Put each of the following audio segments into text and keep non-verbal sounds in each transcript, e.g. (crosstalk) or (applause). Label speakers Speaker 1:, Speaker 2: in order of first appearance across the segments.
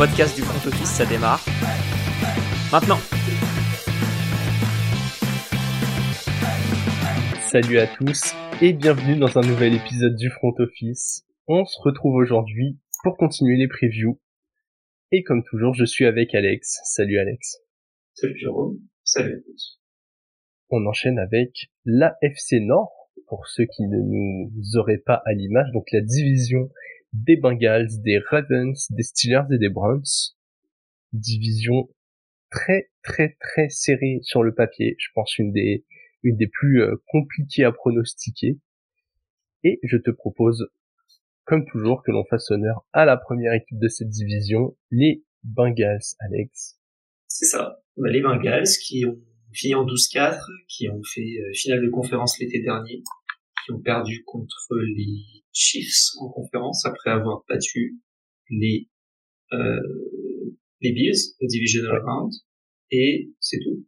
Speaker 1: podcast du front office, ça démarre. Maintenant.
Speaker 2: Salut à tous et bienvenue dans un nouvel épisode du front office. On se retrouve aujourd'hui pour continuer les previews. Et comme toujours, je suis avec Alex. Salut Alex.
Speaker 3: Salut Jérôme. Salut à tous.
Speaker 2: On enchaîne avec la FC Nord, pour ceux qui ne nous auraient pas à l'image, donc la division des Bengals, des Ravens, des Steelers et des Browns. Division très très très serrée sur le papier. Je pense une des une des plus euh, compliquées à pronostiquer. Et je te propose, comme toujours, que l'on fasse honneur à la première équipe de cette division, les Bengals, Alex.
Speaker 3: C'est ça. Bah, les Bengals qui ont fini en 12-4, qui ont fait euh, finale de conférence l'été dernier, qui ont perdu contre les Chiefs en conférence après avoir battu les euh, les Bills au divisional round et c'est tout.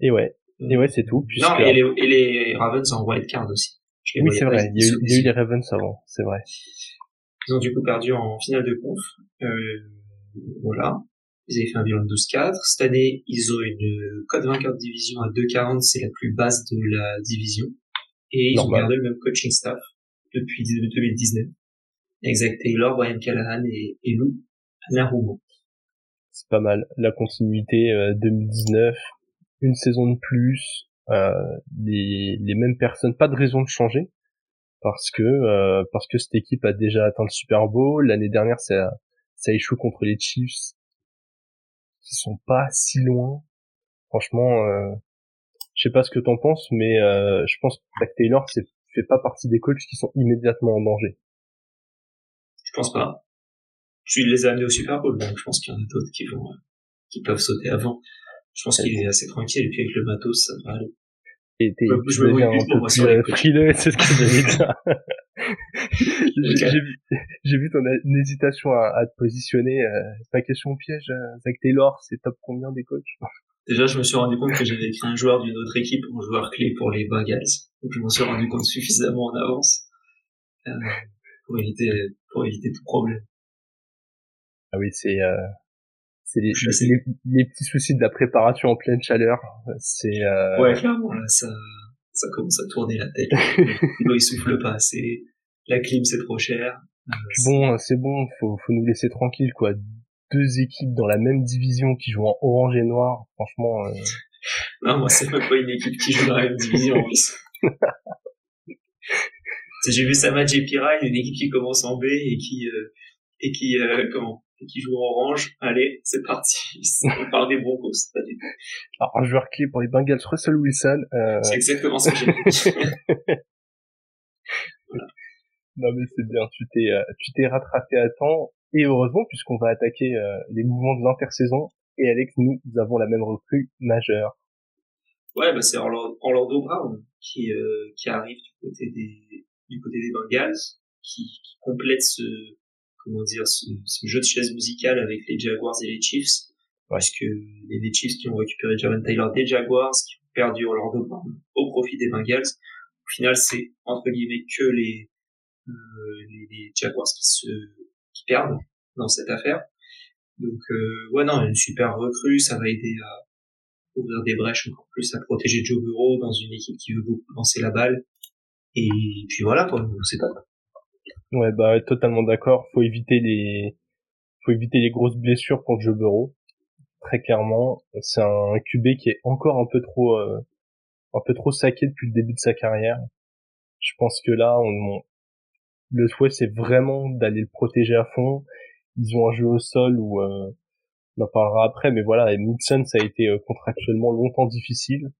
Speaker 2: Et ouais, et ouais c'est tout.
Speaker 3: Non et les, et les Ravens en wild card aussi.
Speaker 2: Oui c'est vrai, il y, a eu, il y, a eu, les Ravens avant, c'est vrai.
Speaker 3: Ils ont du coup perdu en finale de conf. Euh, voilà. Ils avaient fait un bilan de 12-4. Cette année, ils ont une code vainqueur de division à 2-40, c'est la plus basse de la division. Et ils ont gardé le même coaching staff depuis 2019. Exact Taylor, Brian Callahan et, et Lou Anarumo.
Speaker 2: C'est pas mal. La continuité euh, 2019, une saison de plus, euh, les, les mêmes personnes, pas de raison de changer parce que euh, parce que cette équipe a déjà atteint le Super Bowl. L'année dernière, ça ça échoue contre les Chiefs, qui sont pas si loin. Franchement, euh, je sais pas ce que t'en penses, mais euh, je pense que Zach Taylor c'est fait pas partie des coachs qui sont immédiatement en danger.
Speaker 3: Je pense pas. Je les ai amenés au Super Bowl, donc je pense qu'il y en a d'autres qui vont, qui peuvent sauter avant. Je pense qu'il est assez tranquille, et puis avec le matos, ça va aller.
Speaker 2: Et t'es, je, je me un peu plus euh, frileux, (laughs) c'est ce que j'allais dire. (laughs) j'ai, vu, ton hésitation à, à te positionner. Euh, pas question piège, euh, Zach Taylor, c'est top combien des coachs?
Speaker 3: Déjà, je me suis rendu compte que j'avais écrit un joueur d'une autre équipe en joueur clé pour les Bengals. Donc, je m'en suis rendu compte suffisamment en avance euh, pour éviter pour éviter tout problème.
Speaker 2: Ah oui, c'est euh, c'est les, les, les, petits soucis de la préparation en pleine chaleur. C'est euh...
Speaker 3: ouais, clairement là, ça ça commence à tourner la tête. (laughs) L'eau il souffle pas assez. La clim c'est trop cher.
Speaker 2: Euh, bon, c'est bon, faut faut nous laisser tranquille quoi deux équipes dans la même division qui jouent en orange et noir, franchement. Euh...
Speaker 3: Non, moi c'est même pas une équipe qui joue dans la même division en plus. (laughs) J'ai vu Samad et Pirine, une équipe qui commence en B et qui euh, et qui euh, comment et qui joue en orange. Allez, c'est parti. (laughs) On parle des Broncos, pas du tout.
Speaker 2: Alors un joueur clé pour les Bengals, Russell Wilson. Euh...
Speaker 3: C'est exactement ce que j'ai dit. (laughs)
Speaker 2: voilà. Non mais c'est bien, tu t'es euh, tu t'es rattrapé à temps et heureusement, puisqu'on va attaquer euh, les mouvements de l'intersaison, et Alex, nous, nous avons la même recrue majeure.
Speaker 3: Ouais, bah c'est Orlando Brown qui euh, qui arrive du côté des du côté des Bengals, qui, qui complète ce comment dire ce, ce, jeu de chaise musicale avec les Jaguars et les Chiefs, ouais. puisque les, les Chiefs qui ont récupéré Javon Taylor des Jaguars, qui ont perdu Orlando Brown au profit des Bengals. Au final, c'est entre guillemets que les euh, les, les Jaguars qui se perdent dans cette affaire. Donc euh, ouais non, une super recrue, ça va aider à ouvrir des brèches encore plus, à protéger Joe Burrow dans une équipe qui veut beaucoup lancer la balle. Et puis voilà quoi, c'est pas.
Speaker 2: Ouais bah totalement d'accord. Faut éviter les, faut éviter les grosses blessures pour Joe Burrow. Très clairement, c'est un QB qui est encore un peu trop, euh, un peu trop saqué depuis le début de sa carrière. Je pense que là, on, le souhait c'est vraiment d'aller le protéger à fond. Ils ont un jeu au sol où euh, on en parlera après, mais voilà, et Mixon ça a été euh, contractuellement longtemps difficile,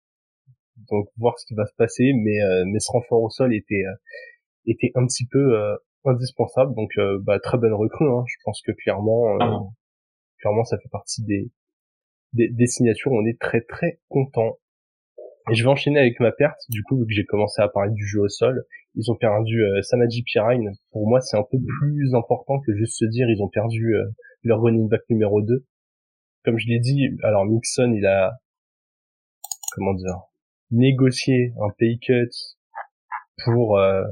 Speaker 2: donc voir ce qui va se passer, mais euh, mais ce renfort au sol était euh, était un petit peu euh, indispensable, donc bah, très bonne recrue. Hein. Je pense que clairement ah. clairement ça fait partie des, des des signatures. On est très très content. Et je vais enchaîner avec ma perte, du coup, vu que j'ai commencé à parler du jeu au sol. Ils ont perdu euh, Samaji Pirine. Pour moi, c'est un peu plus important que juste se dire ils ont perdu euh, leur running back numéro 2. Comme je l'ai dit, alors Mixon, il a, comment dire, négocié un pay cut pour, euh,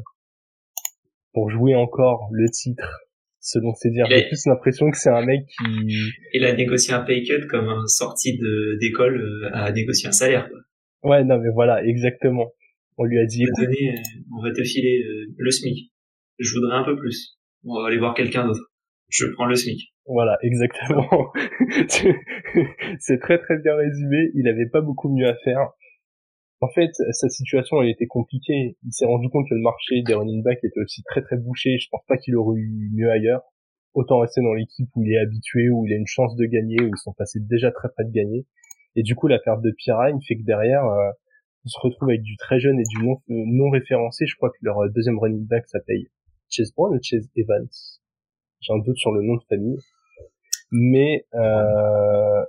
Speaker 2: pour jouer encore le titre selon ses dires. J'ai plus l'impression que c'est un mec qui...
Speaker 3: Il a négocié un pay cut comme un sorti d'école euh, à négocier un salaire. Quoi.
Speaker 2: Ouais, non, mais voilà, exactement. On lui a dit...
Speaker 3: On va, donner, euh, on va te filer euh, le SMIC. Je voudrais un peu plus. On va aller voir quelqu'un d'autre. Je prends le SMIC.
Speaker 2: Voilà, (laughs) exactement. (laughs) c'est très très bien résumé. Il avait pas beaucoup mieux à faire. En fait, sa situation elle était compliquée. Il s'est rendu compte que le marché des running backs était aussi très très bouché. Je pense pas qu'il aurait eu mieux ailleurs. Autant rester dans l'équipe où il est habitué, où il a une chance de gagner, où ils sont passés déjà très près de gagner. Et du coup, la perte de Pirine fait que derrière, euh, on se retrouve avec du très jeune et du non, euh, non référencé. Je crois que leur euh, deuxième running back s'appelle Chase Brown ou Chase Evans. J'ai un doute sur le nom de famille. Mais euh,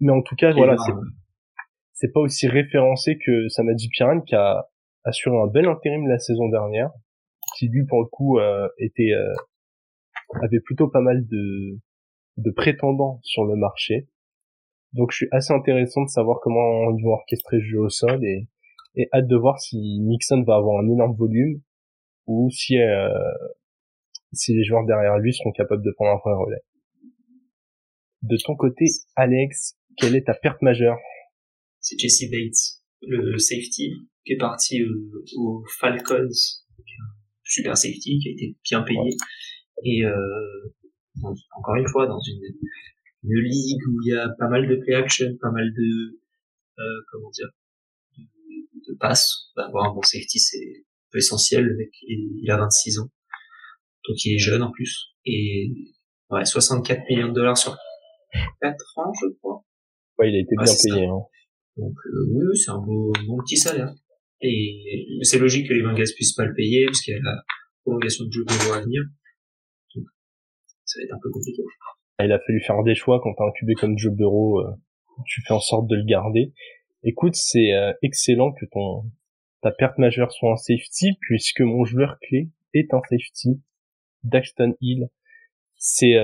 Speaker 2: mais en tout cas, voilà, c'est c'est pas aussi référencé que Samadji Piran qui a assuré un bel intérim la saison dernière, qui lui pour le coup euh, était euh, avait plutôt pas mal de de prétendants sur le marché. Donc je suis assez intéressant de savoir comment ils vont orchestrer le jeu au sol et, et hâte de voir si Nixon va avoir un énorme volume ou si euh, si les joueurs derrière lui seront capables de prendre un vrai relais. De ton côté, Alex, quelle est ta perte majeure?
Speaker 3: C'est Jesse Bates, le safety, qui est parti aux, Falcons, super safety, qui a été bien payé. Et euh, encore une fois, dans une, une, ligue où il y a pas mal de play action, pas mal de euh, comment dire, de, de passes, avoir un bon safety c'est essentiel. Le mec, il, a 26 ans, donc il est jeune en plus. Et ouais, 64 millions de dollars sur 4 ans, je crois.
Speaker 2: Ouais, il a été bien payé. Hein.
Speaker 3: Donc euh, oui, c'est un beau, bon petit salaire. Et c'est logique que les Bengals puissent pas le payer parce qu'il y a la prolongation de Joe Burrow à venir. Donc, ça va être un peu compliqué.
Speaker 2: Il a fallu faire des choix quand t'as un QB comme Joe Burrow, euh, tu fais en sorte de le garder. Écoute, c'est euh, excellent que ton ta perte majeure soit un safety puisque mon joueur clé est un safety, Daxton Hill. C'est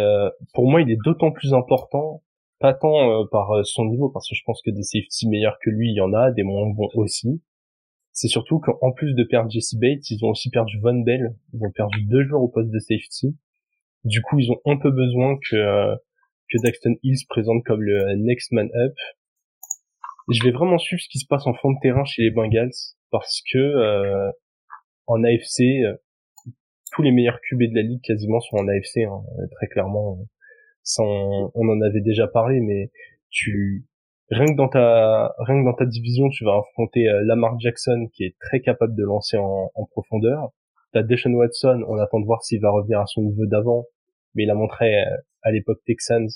Speaker 2: pour moi il est d'autant plus important pas tant euh, par euh, son niveau, parce que je pense que des safety meilleurs que lui, il y en a, des moins bons aussi. C'est surtout qu'en plus de perdre Jesse Bates, ils ont aussi perdu Von Bell. Ils ont perdu deux joueurs au poste de safety. Du coup, ils ont un peu besoin que euh, que Daxton Hill se présente comme le next man up. Je vais vraiment suivre ce qui se passe en fond de terrain chez les Bengals parce que en AFC, tous les meilleurs QB de la ligue quasiment sont en AFC, hein, très clairement on en avait déjà parlé, mais tu rien que dans ta rien que dans ta division, tu vas affronter euh, Lamar Jackson qui est très capable de lancer en profondeur. T'as Deshaun Watson, on attend de voir s'il va revenir à son niveau d'avant, mais il a montré euh, à l'époque Texans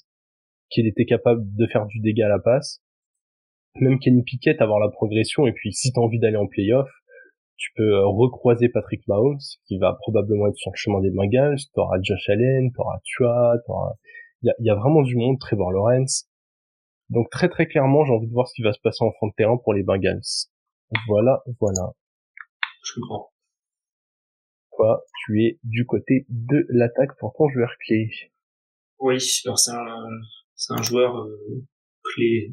Speaker 2: qu'il était capable de faire du dégât à la passe. Même Kenny Pickett avoir la progression et puis si t'as envie d'aller en playoff, tu peux euh, recroiser Patrick Mahomes qui va probablement être sur le chemin des Bengals, t'auras Josh Allen, t'auras Tua, t'auras il y a, vraiment du monde, Trevor Lawrence. Donc très très clairement, j'ai envie de voir ce qui va se passer en fond de terrain pour les Bengals. Voilà, voilà.
Speaker 3: Je.
Speaker 2: Tu es du côté de l'attaque pour ton joueur clé.
Speaker 3: Oui, alors c'est un, c'est un joueur euh, clé.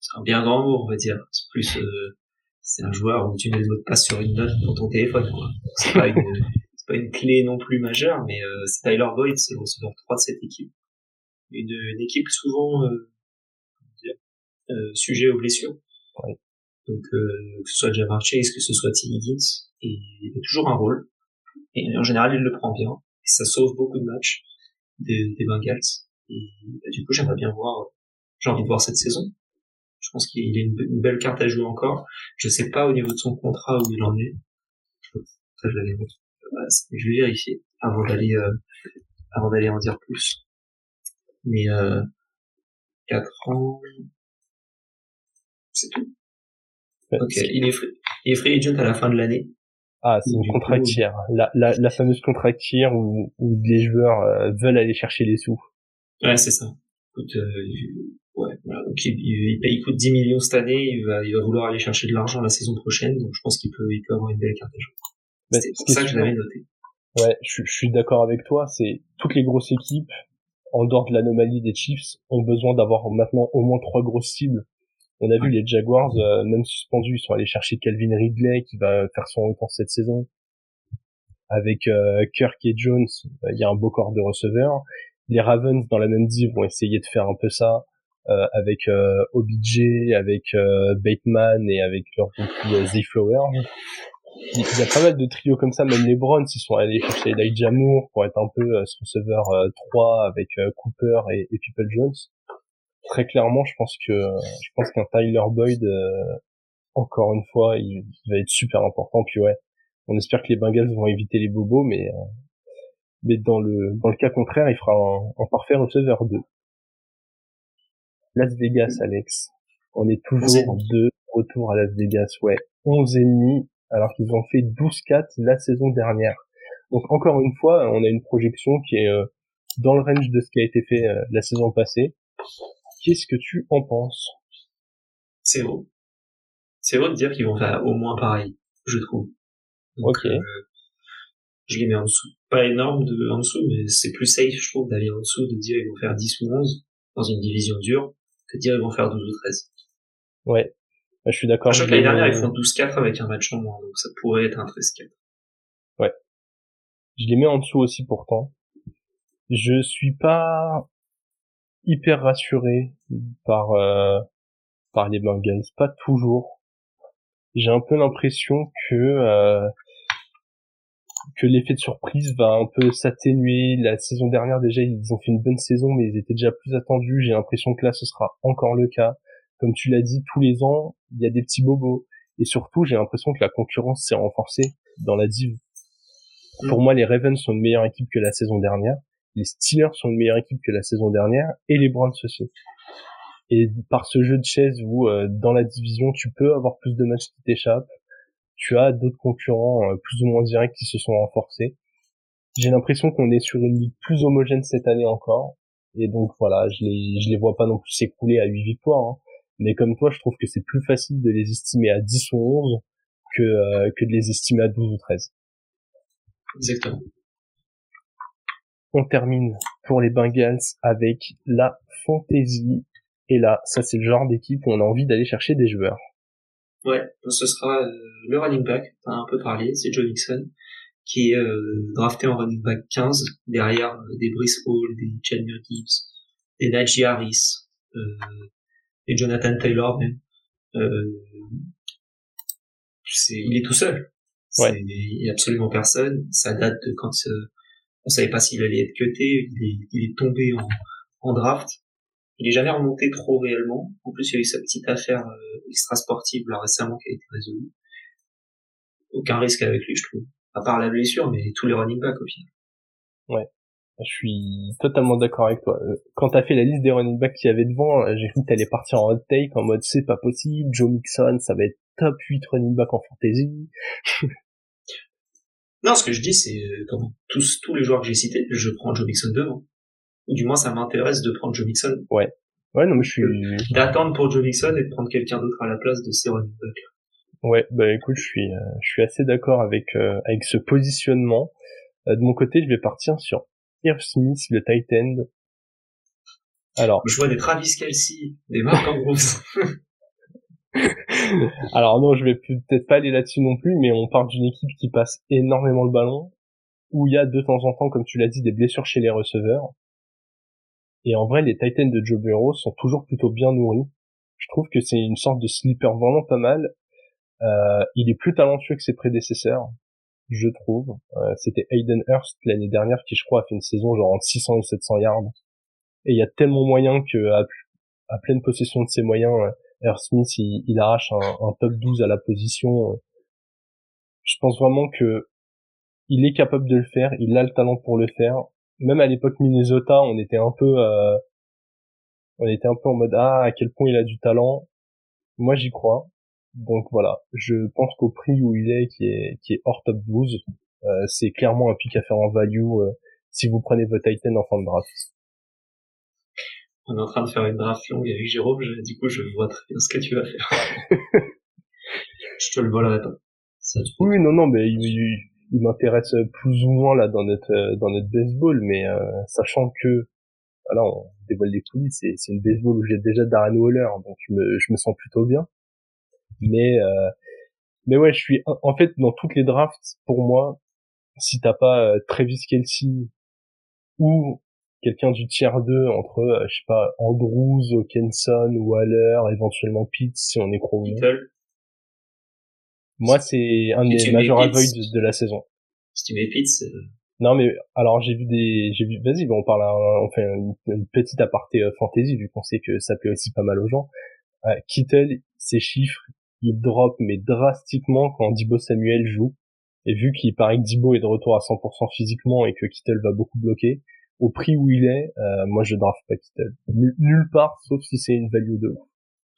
Speaker 3: C'est un bien grand mot, on va dire. C'est plus, euh, c'est un joueur où tu mets le mot de passe sur une note dans ton téléphone. C'est pas une, (laughs) c'est pas une clé non plus majeure, mais euh, c'est Tyler Boyd, c'est le receveur 3 de cette équipe une, une équipe souvent sujet aux blessures. Donc que ce soit Jamar Chase, que ce soit T. Higgins, et il a toujours un rôle. Et en général, il le prend bien. Et ça sauve beaucoup de matchs des, des Bengals. Et bah, du coup, j'aimerais bien voir, j'ai envie de voir cette saison. Je pense qu'il a une, belle carte à jouer encore. Je sais pas au niveau de son contrat où il en est. Ça, je l'avais je vais vérifier avant d'aller euh, avant d'aller en dire plus mais euh, 4 ans, c'est tout. ok, il est, free, il est free agent à la fin de l'année.
Speaker 2: Ah, c'est une contractière, la, la, la fameuse contractière où, où les joueurs euh, veulent aller chercher les sous.
Speaker 3: Ouais, c'est ça. Écoute, euh, ouais, voilà. Donc il, il, paye, il coûte 10 millions cette année, il va, il va vouloir aller chercher de l'argent la saison prochaine, donc je pense qu'il peut, il peut avoir une belle carte à jouer. C'est pour ça que je l'avais noté.
Speaker 2: Ouais, je, je suis d'accord avec toi. C'est toutes les grosses équipes en dehors de l'anomalie des Chiefs, ont besoin d'avoir maintenant au moins trois grosses cibles. On a vu les Jaguars, euh, même suspendus, ils sont allés chercher Calvin Ridley qui va faire son retour cette saison. avec euh, Kirk et Jones, il y a un beau corps de receveurs. Les Ravens dans la même div vont essayer de faire un peu ça euh, avec euh, OBJ, avec Bateman et avec leur rookie Z Flower. Il y a pas mal de trios comme ça, même les Browns, ils sont allés chercher Elijah Moore pour être un peu ce receveur 3 avec Cooper et, et People Jones. Très clairement, je pense que je pense qu'un Tyler Boyd encore une fois, il, va être super important. Puis ouais, on espère que les Bengals vont éviter les bobos, mais euh, mais dans le dans le cas contraire, il fera un, parfait receveur 2. Las Vegas, Alex. On est toujours de retour à Las Vegas, ouais. 11 et demi, alors qu'ils ont fait 12-4 la saison dernière. Donc encore une fois, on a une projection qui est euh, dans le range de ce qui a été fait euh, la saison passée. Qu'est-ce que tu en penses?
Speaker 3: C'est haut c'est vrai de dire qu'ils vont faire au moins pareil, je trouve.
Speaker 2: ok. Euh,
Speaker 3: je les mets en dessous. Pas énorme de, en dessous, mais c'est plus safe, je trouve, d'aller en dessous, de dire ils vont faire 10 ou 11 dans une division dure, que de dire ils vont faire 12 ou 13.
Speaker 2: Ouais. Je suis d'accord.
Speaker 3: Je que l'année dernière, ils font 12-4 avec un match en moins, donc ça pourrait être un 13-4.
Speaker 2: Ouais. Je les mets en dessous aussi pourtant. Je suis pas hyper rassuré par euh, par les Bengals, pas toujours j'ai un peu l'impression que euh, que l'effet de surprise va un peu s'atténuer. La saison dernière déjà ils ont fait une bonne saison mais ils étaient déjà plus attendus. J'ai l'impression que là ce sera encore le cas. Comme tu l'as dit, tous les ans il y a des petits bobos et surtout j'ai l'impression que la concurrence s'est renforcée dans la div. Mm. Pour moi les Ravens sont une meilleure équipe que la saison dernière. Les Steelers sont une meilleure équipe que la saison dernière et les Browns aussi. Et par ce jeu de chaise où euh, dans la division tu peux avoir plus de matchs qui t'échappent, tu as d'autres concurrents euh, plus ou moins directs qui se sont renforcés. J'ai l'impression qu'on est sur une ligue plus homogène cette année encore. Et donc voilà, je les, je les vois pas non plus s'écouler à 8 victoires. Hein. Mais comme toi, je trouve que c'est plus facile de les estimer à 10 ou 11 que, euh, que de les estimer à 12 ou 13.
Speaker 3: Exactement.
Speaker 2: On termine pour les Bengals avec la fantasy et là, ça c'est le genre d'équipe où on a envie d'aller chercher des joueurs.
Speaker 3: Ouais, ce sera euh, le running back, t'as un peu parlé, c'est Joe Nixon, qui est euh, drafté en running back 15, derrière euh, des Brice Hall, des Chandler Gibbs, des Najee Harris, et Jonathan Taylor même. c'est, il est tout seul.
Speaker 2: Ouais.
Speaker 3: Il y a absolument personne. Ça date de quand on savait pas s'il allait être cuté. Il est, il est tombé en, en draft. Il est jamais remonté trop réellement. En plus, il y a eu sa petite affaire euh, extra sportive là récemment qui a été résolue. Aucun risque avec lui, je trouve. À part la blessure, mais tous les running backs au final.
Speaker 2: Ouais. Je suis totalement d'accord avec toi. Euh, quand t'as fait la liste des running backs qu'il y avait devant, euh, j'ai cru que t'allais partir en hot take en mode c'est pas possible, Joe Mixon, ça va être top 8 running back en fantasy.
Speaker 3: Non, ce que je dis, c'est, comme tous, tous les joueurs que j'ai cités, je prends Joe Mixon devant ou du moins ça m'intéresse de prendre Joe Mixon.
Speaker 2: Ouais. Ouais, non, mais je suis...
Speaker 3: D'attendre pour Joe Mixon et de prendre quelqu'un d'autre à la place de ces running
Speaker 2: Ouais, bah écoute, je suis, euh, je suis assez d'accord avec euh, avec ce positionnement. Euh, de mon côté, je vais partir sur Irv Smith, le tight end.
Speaker 3: Alors, je vois des Travis Kelsey, des Mark Andrews. (laughs) (laughs)
Speaker 2: Alors non, je vais peut-être pas aller là-dessus non plus, mais on parle d'une équipe qui passe énormément le ballon, où il y a de temps en temps, comme tu l'as dit, des blessures chez les receveurs. Et en vrai, les Titans de Joe Burrow sont toujours plutôt bien nourris. Je trouve que c'est une sorte de sleeper vraiment pas mal. Euh, il est plus talentueux que ses prédécesseurs, je trouve. Euh, C'était Hayden Hurst l'année dernière qui, je crois, a fait une saison genre entre 600 et 700 yards. Et il y a tellement moyen que à, pleine possession de ses moyens, euh, Hurst Smith il, arrache un, top 12 à la position. Je pense vraiment que il est capable de le faire, il a le talent pour le faire même à l'époque Minnesota, on était un peu, euh, on était un peu en mode ah à quel point il a du talent. Moi j'y crois. Donc voilà, je pense qu'au prix où il est, qui est qui est hors top 12, euh, c'est clairement un pic à faire en value euh, si vous prenez votre Titan en fin de draft.
Speaker 3: On est en train de faire une draft longue avec Jérôme, du coup je vois très bien ce que tu vas faire. (laughs) je te le volerai pas.
Speaker 2: oui, non, non, mais il, il m'intéresse plus ou moins là dans notre euh, dans notre baseball, mais euh, sachant que voilà, on dévoile les coulisses, c'est c'est une baseball où j'ai déjà Darren Waller, donc je me je me sens plutôt bien. Mais euh, mais ouais, je suis en fait dans toutes les drafts pour moi, si t'as pas Travis Kelsey ou quelqu'un du tiers 2 entre, je sais pas, Andrews, Kenson, Waller, éventuellement Pitts si on est Moi, c'est un des major avoids de, la saison.
Speaker 3: Si tu mets Pitts,
Speaker 2: non mais alors j'ai vu des j'ai vu vas-y on parle on fait une, petite aparté euh, fantasy vu qu'on sait que ça plaît aussi pas mal aux gens. Euh, Kittle ses chiffres il drop mais drastiquement quand Dibo Samuel joue et vu qu'il paraît que Dibo est de retour à 100% physiquement et que Kittle va beaucoup bloquer au prix où il est euh, moi je draft pas Kittle nulle part sauf si c'est une value de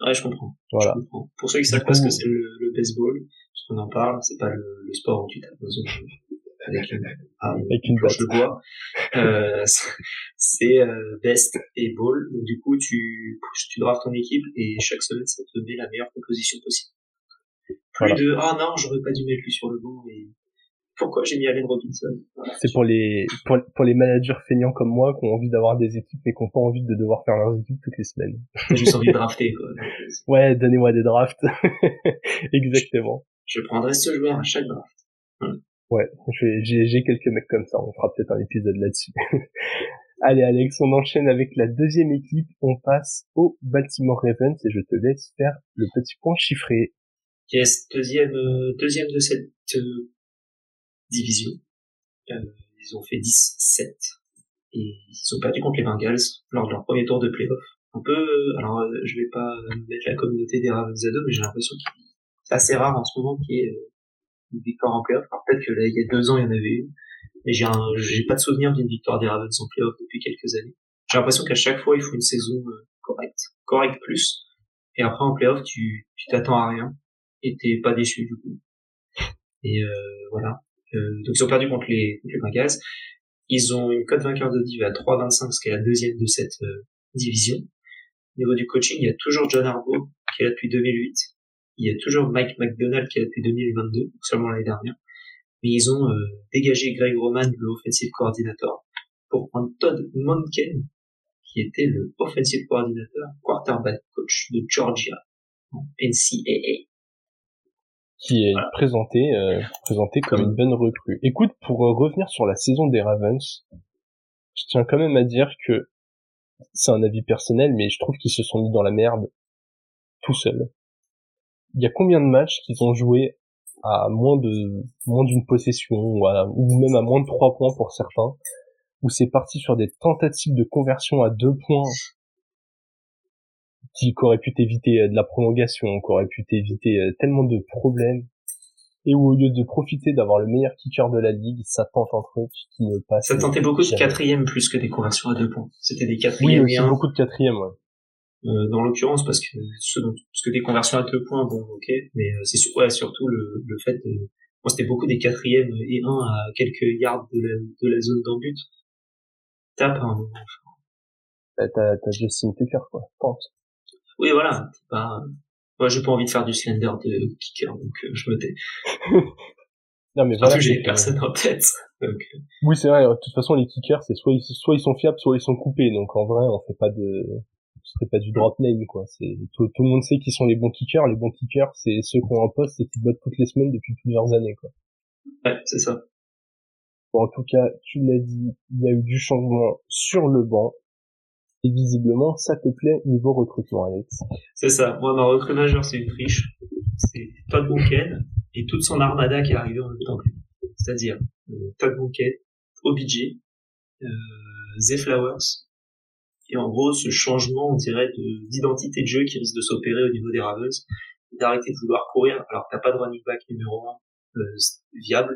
Speaker 3: Ouais, je comprends. Voilà. Je comprends. Pour ceux qui savent pas ce que c'est le, baseball, parce qu'on en parle, c'est pas le, le, sport où tu tapes dans une avec une, ah, avec une planche de bois. Euh, (laughs) c'est euh, best et ball. Donc du coup, tu tu drafts ton équipe et chaque semaine, ça te met la meilleure composition possible. Plus de ah non, j'aurais pas dû mettre lui sur le banc et pourquoi j'ai mis Allen Robinson?
Speaker 2: C'est pour les pour, pour, les managers feignants comme moi qui ont envie d'avoir des équipes mais qui n'ont pas envie de devoir faire leurs équipes toutes les semaines.
Speaker 3: J'ai juste envie de (laughs) drafter quoi.
Speaker 2: ouais, donnez-moi des drafts. (laughs) Exactement.
Speaker 3: Je, prendrai ce joueur à chaque draft.
Speaker 2: Ouais, j'ai quelques mecs comme ça, on fera peut-être un épisode là-dessus. (laughs) Allez Alex, on enchaîne avec la deuxième équipe, on passe au Baltimore Ravens et je te laisse faire le petit point chiffré.
Speaker 3: Yes, deuxième, euh, deuxième de cette euh, division. Euh, ils ont fait 10-7 et ils ont perdu contre les Bengals lors de leur premier tour de playoff. Un peu, alors je vais pas mettre la communauté des Ravens à dos, mais j'ai l'impression que c'est assez rare en ce moment qu'il y ait une victoire en playoff. Alors peut-être que là, il y a deux ans, il y en avait une. Mais j'ai un, j'ai pas de souvenir d'une victoire des Ravens en playoff depuis quelques années. J'ai l'impression qu'à chaque fois, il faut une saison euh, correcte, correcte plus. Et après, en playoff, tu, tu t'attends à rien. Et t'es pas déçu, du coup. Et, euh, voilà. Euh, donc ils ont perdu contre les, contre les Bengals. Ils ont une cote vainqueur de div à 3,25, ce qui est la deuxième de cette euh, division. Au niveau du coaching, il y a toujours John Harbaugh, qui est là depuis 2008 il y a toujours Mike McDonald qui est là depuis 2022, seulement l'année dernière. Mais ils ont euh, dégagé Greg Roman, le offensive coordinator, pour prendre Todd Monken, qui était le offensive coordinator, quarterback coach de Georgia, en NCAA.
Speaker 2: Qui est présenté, euh, présenté comme une bonne recrue. Écoute, pour euh, revenir sur la saison des Ravens, je tiens quand même à dire que c'est un avis personnel, mais je trouve qu'ils se sont mis dans la merde tout seuls. Il y a combien de matchs qu'ils ont joué à moins de moins d'une possession ou, ou même à moins de trois points pour certains où c'est parti sur des tentatives de conversion à deux points qui auraient pu éviter euh, de la prolongation, qui auraient pu éviter euh, tellement de problèmes et où au lieu de profiter d'avoir le meilleur kicker de la ligue, ça tente un truc qui ne passe.
Speaker 3: Ça tentait beaucoup de quatrième plus que des conversions à deux points. C'était des quatrièmes.
Speaker 2: Oui, aussi beaucoup de quatrième, ouais.
Speaker 3: Euh, dans l'occurrence parce que ce parce que des conversions à deux points bon ok mais euh, c'est ouais, surtout le, le fait de moi c'était beaucoup des quatrièmes et un à quelques yards de la, de la zone d'embut tape un
Speaker 2: bah, t'as t'as Justin Tucker quoi pense
Speaker 3: oui voilà pas moi j'ai pas envie de faire du slender de kicker donc euh, je me tais (laughs) non mais voilà j'ai personne en tête donc...
Speaker 2: oui c'est vrai de toute façon les kickers c'est soit ils soit ils sont fiables soit ils sont coupés donc en vrai on fait pas de ce serait pas du drop name quoi. C'est tout, le monde sait qui sont les bons kickers. Les bons kickers, c'est ceux qui ont un poste et qui bottent toutes les semaines depuis plusieurs années quoi.
Speaker 3: Ouais, c'est ça.
Speaker 2: Bon, en tout cas, tu l'as dit, il y a eu du changement sur le banc. Et visiblement, ça te plaît niveau recrutement, Alex.
Speaker 3: C'est ça. Moi, ma recrue majeure, c'est une triche. C'est Todd Monken et toute son armada qui est arrivée en même temps C'est-à-dire euh, Todd Monken, OBJ, euh, Zay Flowers et en gros, ce changement, on dirait, d'identité de, jeu qui risque de s'opérer au niveau des Ravens, d'arrêter de vouloir courir alors que t'as pas de running back numéro un euh, viable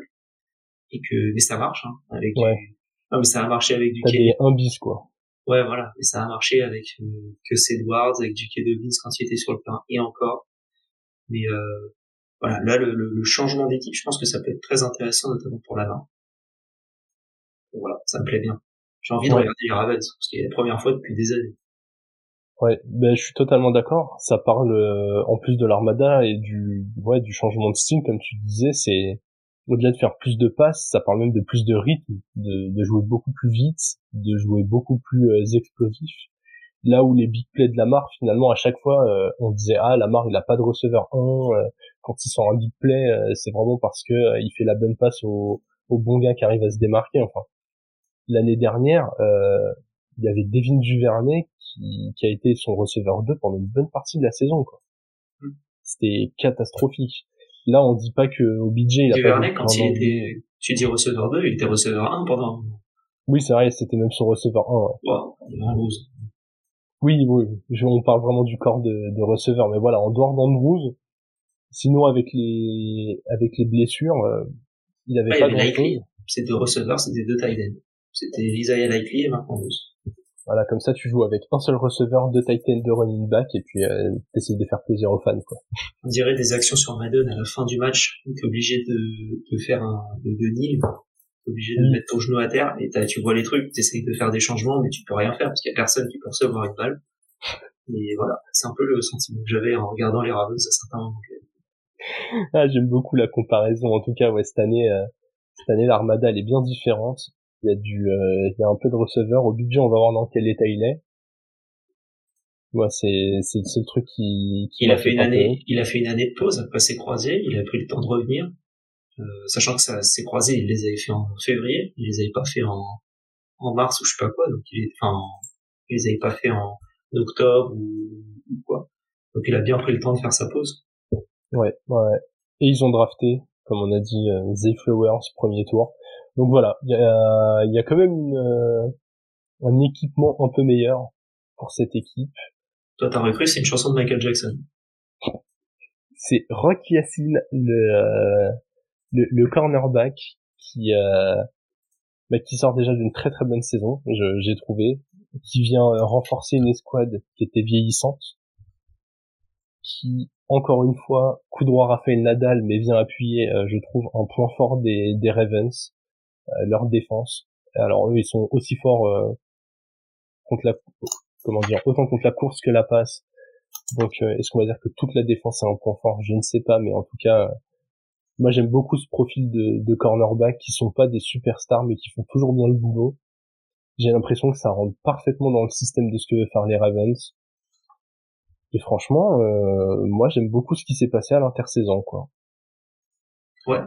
Speaker 3: et que mais ça marche hein, avec ouais. du... non mais ça a marché avec du
Speaker 2: K... un bis quoi
Speaker 3: ouais voilà. Et ça a marché avec euh, que Edwards avec du K. Dobbins quand il était sur le terrain et encore. Mais euh, voilà. Là le, le, changement d'équipe je pense que ça peut être très intéressant notamment pour la main voilà ça me plaît bien. J'ai envie de regarder les Ravens, parce qu'il y a la première fois depuis des années.
Speaker 2: Ouais, ben je suis totalement d'accord. Ça parle euh, en plus de l'armada et du ouais du changement de style, comme tu disais, c'est au-delà de faire plus de passes, ça parle même de plus de rythme, de, de jouer beaucoup plus vite, de jouer beaucoup plus euh, explosif. Là où les big plays de Lamar, finalement, à chaque fois, euh, on disait ah Lamar il a pas de receveur 1. quand il sort un big play, c'est vraiment parce que il fait la bonne passe au, bons gars qui arrivent à se démarquer. Enfin, l'année dernière, euh, il y avait Devin Duvernay qui, qui a été son receveur 2 pendant une bonne partie de la saison. quoi.
Speaker 3: Mm.
Speaker 2: C'était catastrophique. Là, on dit pas que OBJ, il a
Speaker 3: Duvernay, quand il était, tu dis receveur 2, il était receveur 1 pendant.
Speaker 2: Oui, c'est vrai, c'était même son receveur 1. Ouais.
Speaker 3: Wow, il.
Speaker 2: Oui, oui, je- on parle vraiment du corps de, de receveur, mais voilà, en dehors d'Andrews, sinon avec les avec les blessures, euh, il avait
Speaker 3: Ouais,
Speaker 2: pas
Speaker 3: avait
Speaker 2: grand
Speaker 3: Likely.
Speaker 2: chose.
Speaker 3: C'était deux receveurs, c'était deux tight. C'était Isaiah Likely et Mark Andrews.
Speaker 2: Voilà, comme ça tu joues avec un seul receveur, deux tight ends, deux running back, et puis euh, t'essayes de faire plaisir aux fans, quoi.
Speaker 3: On dirait des actions sur Madden à la fin du match, où t'es obligé de, de faire un, de, de t'es obligé de
Speaker 2: Mm.
Speaker 3: mettre ton genou à terre, et tu vois les trucs, t'essayes de faire des changements, mais tu peux rien faire, parce qu'il y a personne qui peut recevoir une balle. Et voilà, c'est un peu le sentiment que j'avais en regardant les Ravens à certains moments.
Speaker 2: Ah, j'aime beaucoup la comparaison. En tout cas, ouais, cette année, euh, cette année, l'armada elle est bien différente. Il y a du, euh, il y a un peu de receveur. Au budget, on va voir dans quel état il est. Moi, c'est, c'est le seul truc qui, qui
Speaker 3: Il a fait une
Speaker 2: peur.
Speaker 3: année, il a fait une année de pause après ses croisés, il a pris le temps de revenir, euh, sachant que ça, ses croisés, il les avait fait en février, il les avait pas fait en, en mars ou je sais pas quoi, donc il est, enfin, il les avait pas fait en octobre ou, ou quoi. Donc il a bien pris le temps de faire sa pause.
Speaker 2: Ouais, ouais. Et ils ont drafté, comme on a dit, euh, Zay Flowers premier tour. Donc voilà, il y a, il y a quand même une, euh, un équipement un peu meilleur pour cette équipe.
Speaker 3: Toi, t'as recru, c'est une chanson de Michael Jackson.
Speaker 2: c'est Rock Yacine, le, euh, le, le cornerback qui, euh, bah, qui sort déjà d'une très très bonne saison, j'ai trouvé, qui vient euh, renforcer une escouade qui était vieillissante, qui, encore une fois, coup droit Raphaël Nadal, mais vient appuyer, euh, je trouve, un point fort des, des Ravens, euh, leur défense. Alors eux, ils sont aussi forts euh, contre la, comment dire, autant contre la course que la passe. Donc, euh, est-ce qu'on va dire que toute la défense est un point fort? Je ne sais pas, mais en tout cas, euh, moi j'aime beaucoup ce profil de, de cornerback qui sont pas des superstars, mais qui font toujours bien le boulot. J'ai l'impression que ça rentre parfaitement dans le système de ce que veut faire les Ravens. Et franchement, euh, moi j'aime beaucoup ce qui s'est passé à l'intersaison, quoi.
Speaker 3: Ouais.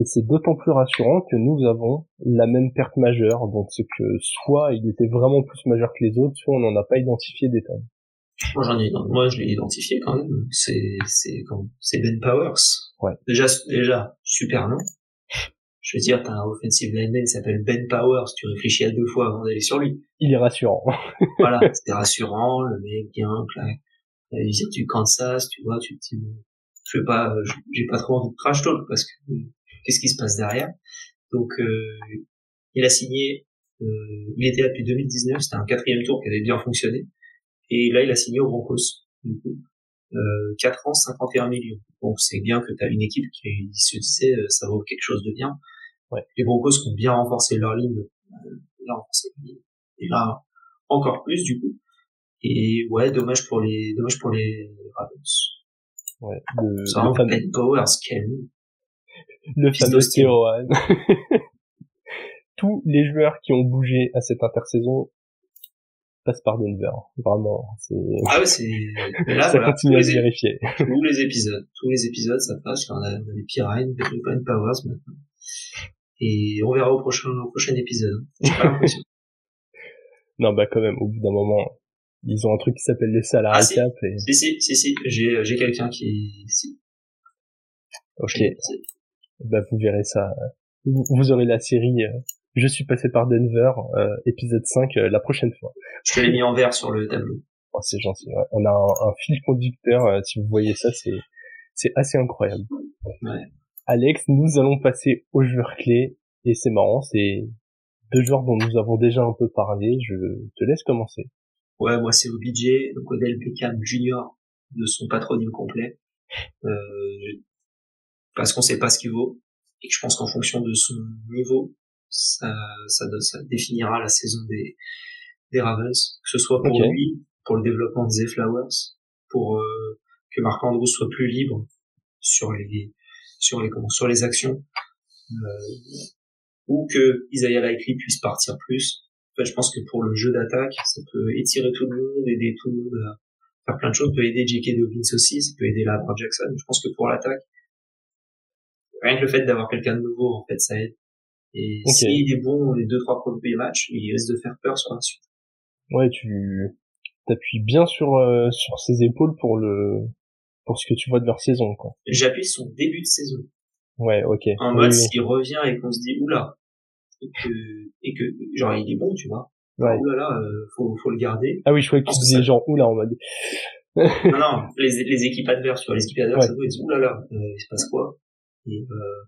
Speaker 2: Et c'est d'autant plus rassurant que nous avons la même perte majeure, donc c'est que soit il était vraiment plus majeur que les autres, soit on n'en a pas identifié des tonnes.
Speaker 3: Moi, j'en ai, moi, je l'ai identifié quand même. C'est, c'est, c'est Ben Powers.
Speaker 2: Ouais.
Speaker 3: Déjà, déjà, super nom. Je veux dire, t'as un offensive lineman qui s'appelle Ben Powers. Tu réfléchis à deux fois avant d'aller sur lui.
Speaker 2: Il est rassurant. (laughs)
Speaker 3: Voilà, c'est rassurant, le mec bien, là, il vient du Kansas, tu vois, tu te dis, je vais pas, j'ai pas trop envie de trash talk parce que qu'est-ce qui se passe derrière Donc, euh, il a signé, euh, il était là depuis 2019, c'était un quatrième tour qui avait bien fonctionné, et là il a signé au Broncos, du coup, euh, 4 ans, 51 millions. Donc c'est bien que tu as une équipe qui se disait euh, ça vaut quelque chose de bien.
Speaker 2: Ouais.
Speaker 3: Les Broncos qui ont bien renforcé leur ligne, euh, bien renforcé leur ligne. et là encore plus du coup. Et ouais, dommage pour les, dommage pour les Ravens.
Speaker 2: Ouais, le,
Speaker 3: C'est
Speaker 2: le fameux,
Speaker 3: Ben Powers, quel
Speaker 2: le fameux. Théoran. (laughs) Tous les joueurs qui ont bougé à cette intersaison passent par Denver. Vraiment, c'est,
Speaker 3: Ah ouais, c'est, (laughs) là,
Speaker 2: ça
Speaker 3: voilà,
Speaker 2: continue à
Speaker 3: les,
Speaker 2: se vérifier. (laughs)
Speaker 3: tous les épisodes, tous les épisodes, ça passe. On a, on a les Pirine, des Ben Powers maintenant. Et on verra au prochain, au prochain épisode. hein. J'ai pas l'impression.
Speaker 2: Non, bah quand même, au bout d'un moment, ils ont un truc qui s'appelle les salariés
Speaker 3: Ah, si.
Speaker 2: cap et,
Speaker 3: si, si, si, si, j'ai, j'ai quelqu'un qui, si.
Speaker 2: ok, bah vous verrez ça. Vous, vous aurez la série euh, Je suis passé par Denver, euh, épisode 5, euh, la prochaine fois.
Speaker 3: Je te l'ai mis en vert sur le tableau.
Speaker 2: Oh, c'est gentil. ouais. On a un, un fil conducteur, euh, si vous voyez ça, c'est c'est assez incroyable.
Speaker 3: Ouais.
Speaker 2: Alex, nous allons passer aux joueurs clés, et c'est marrant, c'est deux joueurs dont nous avons déjà un peu parlé, je te laisse commencer.
Speaker 3: Ouais, moi c'est OBJ, donc Odell Beckham Jr. de son patronyme complet. Euh, parce qu'on sait pas ce qu'il vaut. Et je pense qu'en fonction de son niveau, ça, ça, ça définira la saison des, des Ravens. Que ce soit pour lui, pour le développement de Zay Flowers, pour euh, que Marc Andrews soit plus libre sur les sur les comment, sur les actions, euh, ou que Isaiah Likely puisse partir plus. En fait, je pense que pour le jeu d'attaque, ça peut étirer tout le monde, aider tout le monde à faire plein de choses, ça peut aider J.K. Dobbins aussi, ça peut aider Lamar Jackson. Je pense que pour l'attaque, rien que le fait d'avoir quelqu'un de nouveau, en fait, ça aide. Et s'il est bon les deux trois premiers matchs, il risque de faire peur sur la suite.
Speaker 2: Ouais, tu t'appuies bien sur euh, sur ses épaules pour le pour ce que tu vois de leur saison quoi.
Speaker 3: J'appuie sur son début de saison.
Speaker 2: Ouais, ok.
Speaker 3: En mode s'il revient et qu'on se dit oula et que et que genre il est bon, tu vois. Ouais. Oulala, euh, faut faut le garder.
Speaker 2: Ah oui, je croyais que tu disais genre oula en mode.
Speaker 3: non non, les les équipes adverses, tu vois, les équipes adverses, ça doit être oulala, euh, il se passe quoi? Et euh,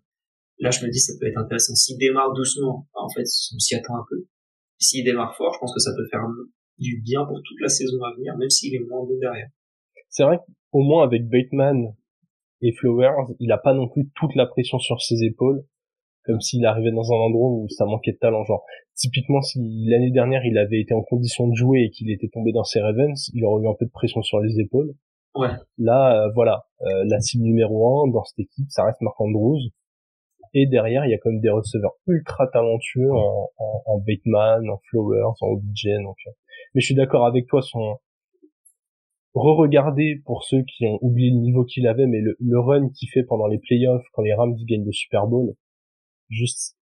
Speaker 3: là je me dis ça peut être intéressant s'il démarre doucement. En fait, on s'y attend un peu. S'il démarre fort, je pense que ça peut faire du bien pour toute la saison à venir, même s'il est moins bon derrière.
Speaker 2: C'est vrai qu'au moins avec Bateman et Flowers, il a pas non plus toute la pression sur ses épaules, comme s'il arrivait dans un endroit où ça manquait de talent. Genre, typiquement, si l'année dernière il avait été en condition de jouer et qu'il était tombé dans ses Ravens, il aurait eu un peu de pression sur les épaules.
Speaker 3: Ouais.
Speaker 2: Là, euh, voilà, euh, la cible numéro un dans cette équipe, ça reste Marc Andrews. Et derrière, il y a quand même des receveurs ultra talentueux en, en, en Bateman, en Flowers, en OBJ. Donc, euh, mais je suis d'accord avec toi, son re-regarder pour ceux qui ont oublié le niveau qu'il avait, mais le, run qu'il fait pendant les playoffs quand les Rams gagnent le Super Bowl, juste,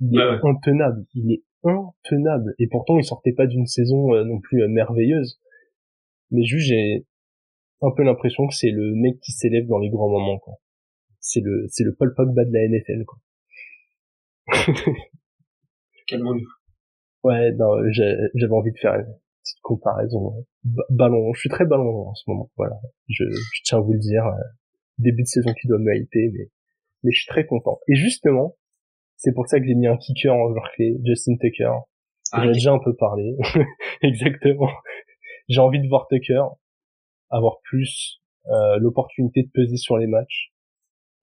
Speaker 2: il est intenable. Il est intenable. Et pourtant, il sortait pas d'une saison euh, non plus merveilleuse. Mais juste, j'ai un peu l'impression que c'est le mec qui s'élève dans les grands moments, quoi. C'est le, c'est le Paul Pogba de la NFL, quoi. (laughs)
Speaker 3: Calmons-nous.
Speaker 2: Ouais, non, j'avais envie de faire une petite comparaison. ballon, je suis très ballon en ce moment, voilà. Je, je tiens à vous le dire. Euh, début de saison qui doit me hyper, mais, mais je suis très content. Et justement, c'est pour ça que j'ai mis un kicker en joueur clé, Justin Tucker. Ah, J'en ai déjà un peu parlé. (laughs) Exactement. J'ai envie de voir Tucker avoir plus euh, l'opportunité de peser sur les matchs.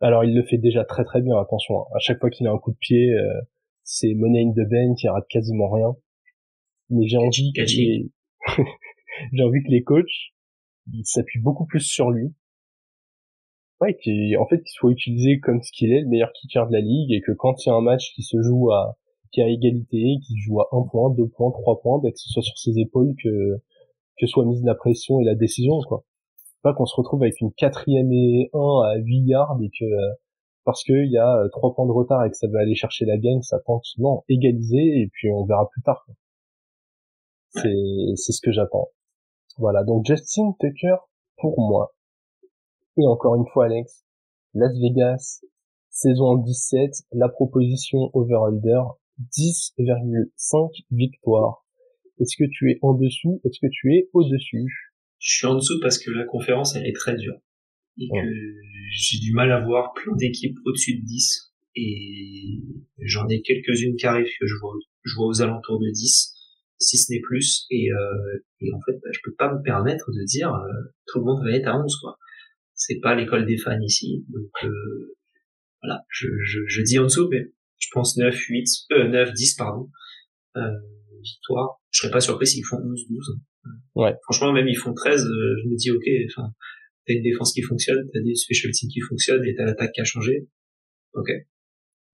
Speaker 2: Alors il le fait déjà très très bien, attention. Hein. À chaque fois qu'il a un coup de pied, euh, c'est money in the bank, il rate quasiment rien. Mais j'ai envie que les... (laughs) j'ai envie que les coachs s'appuient beaucoup plus sur lui. Ouais, en fait qu'il soit utilisé comme ce qu'il est, le meilleur kicker de la ligue, et que quand il y a un match qui se joue à qui a égalité, qui joue à un point, deux points, trois points, bah, que ce soit sur ses épaules que que soit mise la pression et la décision, quoi. Pas qu'on se retrouve avec une quatrième et un à 8 yards et que parce qu'il y a euh, trois points de retard et que ça veut aller chercher la gagne, ça pense non égaliser et puis on verra plus tard. C'est c'est ce que j'attends. Voilà donc Justin Tucker pour moi. Et encore une fois Alex, Las Vegas saison 17, la proposition over under 10,5 victoires. Est-ce que tu es en dessous? Est-ce que tu es au-dessus?
Speaker 3: Je suis en dessous parce que la conférence elle est très dure. Et que j'ai du mal à voir plein d'équipes au-dessus de 10 et j'en ai quelques-unes qui arrivent que je vois je vois aux alentours de 10 si ce n'est plus. Et, euh, et en fait bah, je peux pas me permettre de dire euh, tout le monde va être à 11 quoi. C'est pas l'école des fans ici. Donc euh, voilà. Je, je, je, dis en dessous mais je pense 9 8 euh, 9 10 pardon. Euh, victoire je serais pas surpris s'ils font 11 12
Speaker 2: ouais
Speaker 3: franchement même ils font 13 euh, je me dis ok enfin t'as une défense qui fonctionne, t'as des special teams qui fonctionnent et t'as l'attaque qui a changé. Ok.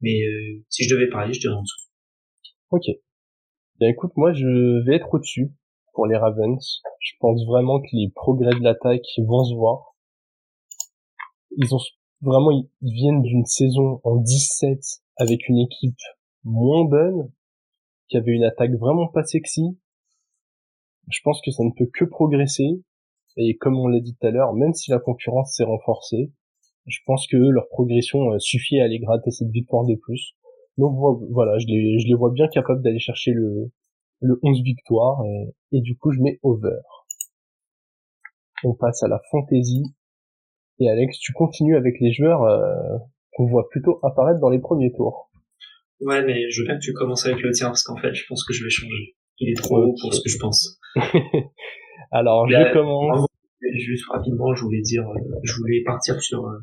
Speaker 3: Mais euh, si je devais parler, je dirais en dessous.
Speaker 2: Ok. Bien écoute, moi je vais être au-dessus pour les Ravens. Je pense vraiment que les progrès de l'attaque vont se voir. Ils ont vraiment ils viennent d'une saison en 17 avec une équipe moins bonne, qui avait une attaque vraiment pas sexy. Je pense que ça ne peut que progresser et comme on l'a dit tout à l'heure, même si la concurrence s'est renforcée, je pense que leur progression euh, suffit à aller gratter cette victoire de plus. Donc voilà, je les, vois bien capables d'aller chercher le, le 11 victoires et, du coup je mets over. On passe à la fantasy. Et Alex, tu continues avec les joueurs euh, qu'on voit plutôt apparaître dans les premiers tours.
Speaker 3: Ouais, mais je veux bien que tu commences avec le tien parce qu'en fait, je pense que je vais changer. Il est trop haut pour ce que je pense. (laughs)
Speaker 2: Alors, je commence.
Speaker 3: Juste rapidement, je voulais dire, euh, je voulais partir sur euh,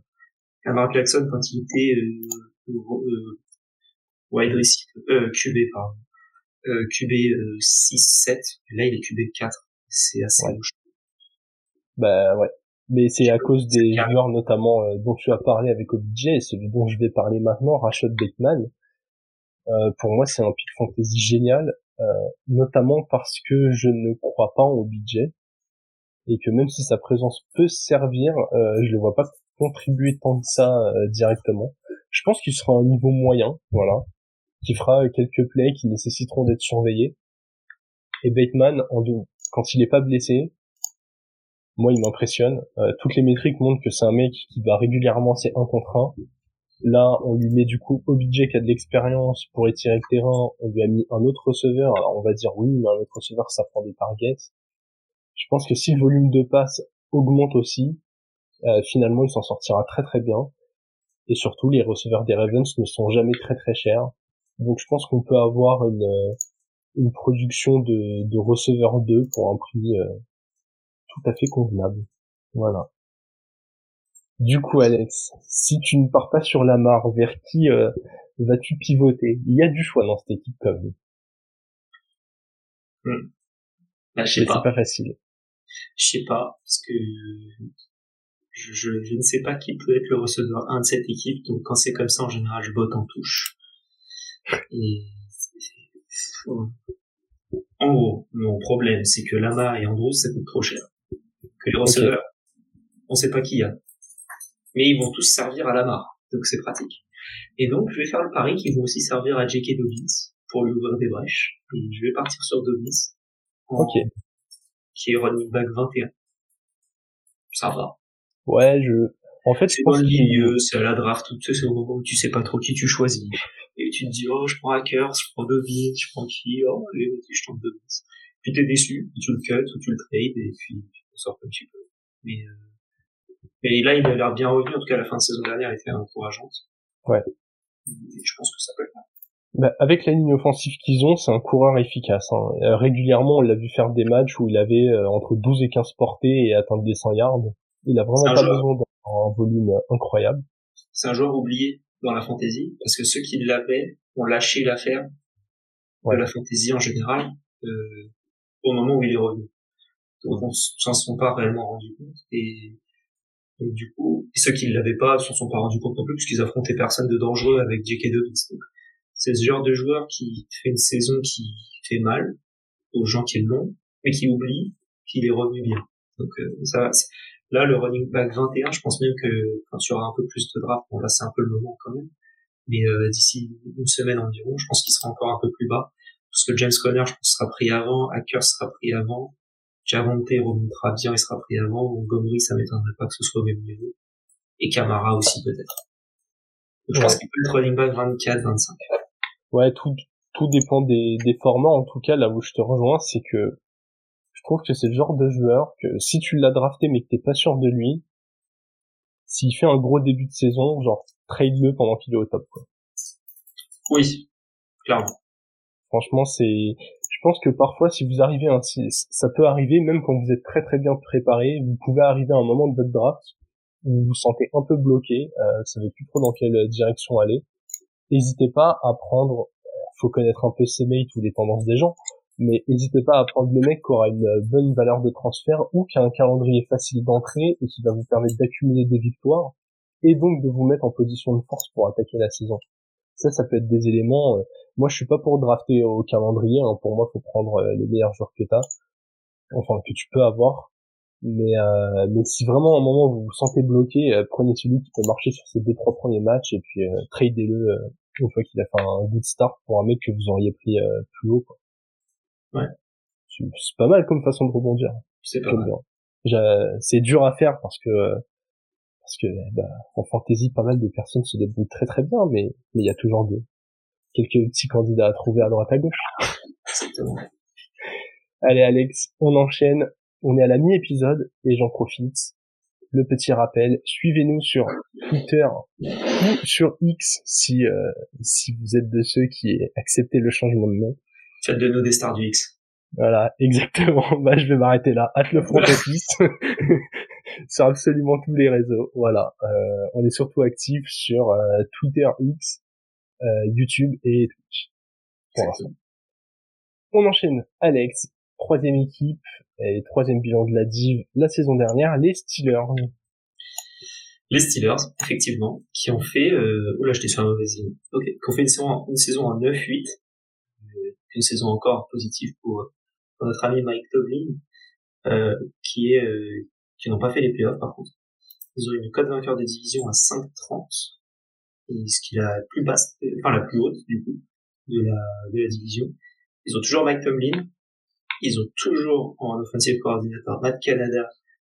Speaker 3: Lamar Jackson quand il était euh, euh, wide receiver, euh, QB pardon, euh, QB 6-7. Là, il est QB 4. C'est assez
Speaker 2: ouais. Bah ouais. Mais c'est à cause des joueurs notamment dont tu as parlé avec OBJ et celui dont je vais parler maintenant, Rashad Bateman. Euh, pour moi, c'est un pick fantasy génial, euh, notamment parce que je ne crois pas en OBJ et que même si sa présence peut servir, euh, je le vois pas contribuer tant de ça euh, directement. Je pense qu'il sera un niveau moyen, voilà, qui fera quelques plays qui nécessiteront d'être surveillés. Et Bateman, en quand il est pas blessé, moi il m'impressionne. Toutes les métriques montrent que c'est un mec qui va régulièrement c'est un contre un. Là, on lui met du coup Obj qui a de l'expérience pour étirer le terrain. On lui a mis un autre receveur. Alors on va dire oui, mais un autre receveur ça prend des targets. Je pense que si le volume de passe augmente aussi, euh, finalement il s'en sortira très très bien. Et surtout, les receveurs des Ravens ne sont jamais très très chers. Donc je pense qu'on peut avoir une, euh, production de, de receveurs 2 pour un prix euh, tout à fait convenable. Voilà. Du coup, Alex, si tu ne pars pas sur la mare, vers qui euh, vas-tu pivoter? Il y a du choix dans cette équipe comme même.
Speaker 3: Hmm. Bah, je sais pas.
Speaker 2: C'est pas facile.
Speaker 3: Je sais pas, parce que je, je, je, ne sais pas qui peut être le receveur 1 de cette équipe, donc quand c'est comme ça, en général, je botte en touche. Et en gros, mon problème, c'est que Lamar et Andrews, ça coûte trop cher. Que les receveurs, on sait pas qui y a. Mais ils vont tous servir à Lamar. Donc c'est pratique. Et donc, je vais faire le pari qu'ils vont aussi servir à J.K. Dobbins pour lui ouvrir des brèches. Et je vais partir sur Dobbins.
Speaker 2: ok.
Speaker 3: Qui est running back 21. Ça va.
Speaker 2: Ouais, je, en fait,
Speaker 3: c'est dans le milieu, c'est à la draft, tout c'est au moment où tu sais pas trop qui tu choisis. Et tu te dis, oh, je prends Hackers, je prends Dobbins, je prends qui, oh, allez, vas-y, je tente Dobbins. Puis t'es déçu, tu le cut, ou tu le trades, et puis tu sors un petit peu. Mais, euh... mais là, il a l'air bien revenu, en tout cas, la fin de saison dernière était encourageante.
Speaker 2: Ouais.
Speaker 3: Et je pense que ça peut être
Speaker 2: bah, avec la ligne offensive qu'ils ont, c'est un coureur efficace. Hein. Euh, régulièrement, on l'a vu faire des matchs où il avait euh, entre 12 et 15 portées et atteindre des 100 yards. Il a vraiment pas besoin d'un volume incroyable.
Speaker 3: C'est un joueur oublié dans la fantasy parce que ceux qui l'avaient ont lâché l'affaire de la fantasy en général euh, au moment où il est revenu. Donc on s'en sont pas réellement rendu compte et donc du coup, et ceux qui ne l'avaient pas s'en sont pas rendu compte non plus puisqu'ils affrontaient personne de dangereux avec J.K. Dobbins. C'est ce genre de joueur qui fait une saison qui fait mal aux gens qui l'ont, mais qui oublie qu'il est revenu bien. Donc euh, ça, Là, le running back 21, je pense même que quand tu auras un peu plus de draft, bon là c'est un peu le moment quand même, mais euh, d'ici une semaine environ, je pense qu'il sera encore un peu plus bas, parce que James Conner, je pense, sera pris avant, Hacker sera pris avant, Javonte remontera bien, il sera pris avant, Montgomery, ça m'étonnerait pas que ce soit au même niveau, et Camara aussi peut-être. Je pense qu'il peut être running back 24, 25.
Speaker 2: Ouais, tout, tout dépend des, des formats. En tout cas, là où je te rejoins, c'est que trouve que c'est le genre de joueur que si tu l'as drafté mais que t'es pas sûr de lui, s'il fait un gros début de saison, genre trade-le pendant qu'il est au top. Quoi.
Speaker 3: Oui, clairement.
Speaker 2: Franchement, c'est. Je pense que parfois, si vous arrivez ainsi, ça peut arriver même quand vous êtes très très bien préparé. Vous pouvez arriver à un moment de votre draft où vous vous sentez un peu bloqué, euh, vous savez plus trop dans quelle direction aller. N'hésitez pas à prendre. Faut connaître un peu ses mates ou les tendances des gens, mais n'hésitez pas à prendre le mec qui aura une bonne valeur de transfert ou qui a un calendrier facile d'entrée et qui va vous permettre d'accumuler des victoires et donc de vous mettre en position de force pour attaquer la saison. Ça, ça peut être des éléments. Euh, moi, je suis pas pour drafter au calendrier. Hein. Pour moi, faut prendre euh, les meilleurs joueurs que t'as, enfin que tu peux avoir. Mais euh, mais si vraiment à un moment vous vous sentez bloqué, prenez celui qui peut marcher sur ces deux trois premiers matchs et puis tradez-le une fois qu'il a fait un good start pour un mec que vous auriez pris plus haut. Quoi.
Speaker 3: Ouais.
Speaker 2: C'est pas mal comme façon de rebondir.
Speaker 3: C'est pas
Speaker 2: C'est dur à faire parce que parce que bah, en fantasy pas mal de personnes se débrouillent très très bien, mais mais il y a toujours des quelques petits candidats à trouver à droite à gauche. (laughs) Allez Alex, on enchaîne. On est à la mi-épisode et j'en profite. Le petit rappel, suivez-nous sur Twitter ou (laughs) sur X si euh, si vous êtes de ceux qui acceptez le changement de nom.
Speaker 3: Faites de nous des stars du X.
Speaker 2: Voilà, (laughs) exactement. Bah, je vais m'arrêter là. Hâte le front office (laughs) sur absolument tous les réseaux. Voilà, euh, on est surtout actif sur euh, Twitter, X, euh, YouTube et Twitch. On enchaîne. Alex, troisième équipe et troisième bilan de la div la saison dernière, les Steelers.
Speaker 3: Les Steelers, effectivement, qui ont fait, euh, oula, j'étais sur un mauvais ligne. Ok, qui ont fait une saison, une saison en 9-8, une saison encore positive pour, notre ami Mike Toblin, euh, qui est euh, qui n'ont pas fait les playoffs par contre. Ils ont une cote vainqueur de division à 5,30 et ce qui est la plus basse, enfin la plus haute du coup, de la, de la division. Ils ont toujours Mike Tomlin. Ils ont toujours en offensive coordinateur Matt Canada,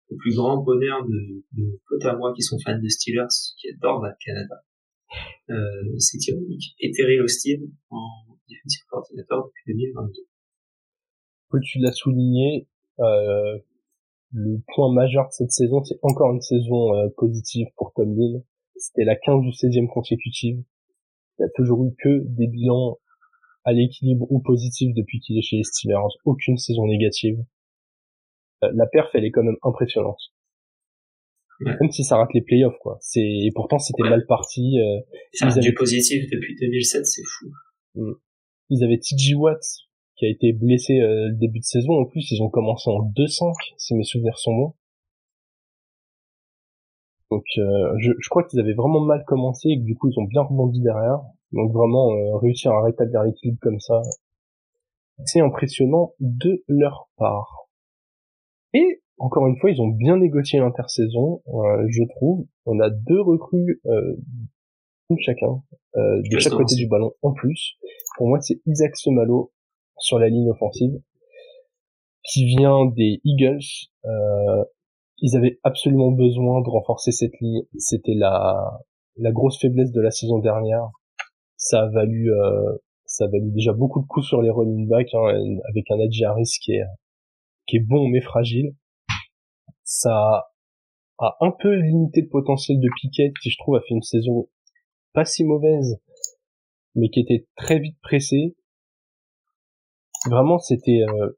Speaker 3: le plus grand bonheur de, de potes à moi qui sont fans de Steelers, qui adorent Matt Canada. Euh, c'est ironique. Et Terry Austin en defensive coordinateur depuis 2022.
Speaker 2: Comme tu l'as souligné, euh, le point majeur de cette saison, c'est encore une saison euh, positive pour Tomlin. C'était la 15 ou 16e consécutive. Il y a toujours eu que des bilans à l'équilibre ou positif depuis qu'il est chez les Steelers. Aucune saison négative. Euh, la perf, elle est quand même impressionnante. Même si ça rate les playoffs, quoi. C'est et pourtant c'était mal parti. Euh,
Speaker 3: ça avaient... du positif depuis 2007, c'est fou.
Speaker 2: Mm. Ils avaient TJ Watt qui a été blessé euh, le début de saison. En plus, ils ont commencé en 2-5, si mes souvenirs sont bons. Donc, euh, je, je, crois qu'ils avaient vraiment mal commencé et que du coup, ils ont bien rebondi derrière. Donc, vraiment, euh, réussir à rétablir l'équilibre comme ça, c'est impressionnant de leur part. Et, encore une fois, ils ont bien négocié l'intersaison, euh, je trouve. On a deux recrues, chacun, de chaque côté du ballon en plus. Pour moi, c'est Isaac Semalo sur la ligne offensive, qui vient des Eagles. Euh, ils avaient absolument besoin de renforcer cette ligne. C'était la, la grosse faiblesse de la saison dernière. Ça a valu, euh, ça a valu déjà beaucoup de coups sur les running backs, hein, avec un Adji Harris qui est, qui est bon mais fragile. Ça a un peu limité le potentiel de Piquet, qui je trouve a fait une saison pas si mauvaise, mais qui était très vite pressé. Vraiment, c'était euh,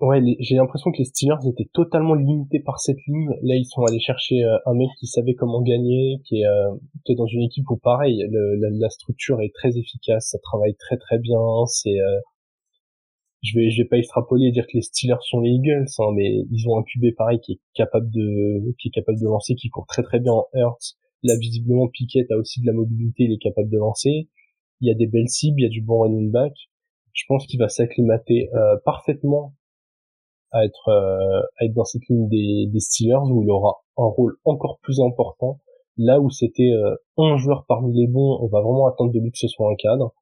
Speaker 2: Ouais, j'ai l'impression que les Steelers étaient totalement limités par cette ligne. Là, ils sont allés chercher euh, un mec qui savait comment gagner, qui est, euh, qui est dans une équipe où pareil, la, la, structure est très efficace, ça travaille très très bien. C'est, euh, je vais, je vais pas extrapoler et dire que les Steelers sont les Eagles, hein, mais ils ont un QB pareil qui est capable de, qui est capable de lancer, qui court très très bien en Hurts. Là, visiblement, Piquet a aussi de la mobilité, il est capable de lancer. Il y a des belles cibles, il y a du bon running back. Je pense qu'il va s'acclimater parfaitement à être, euh, à être dans cette ligne des, des, Steelers où il aura un rôle encore plus important. Là où c'était euh, un joueur parmi les bons, on va vraiment attendre de lui que ce soit un cadre.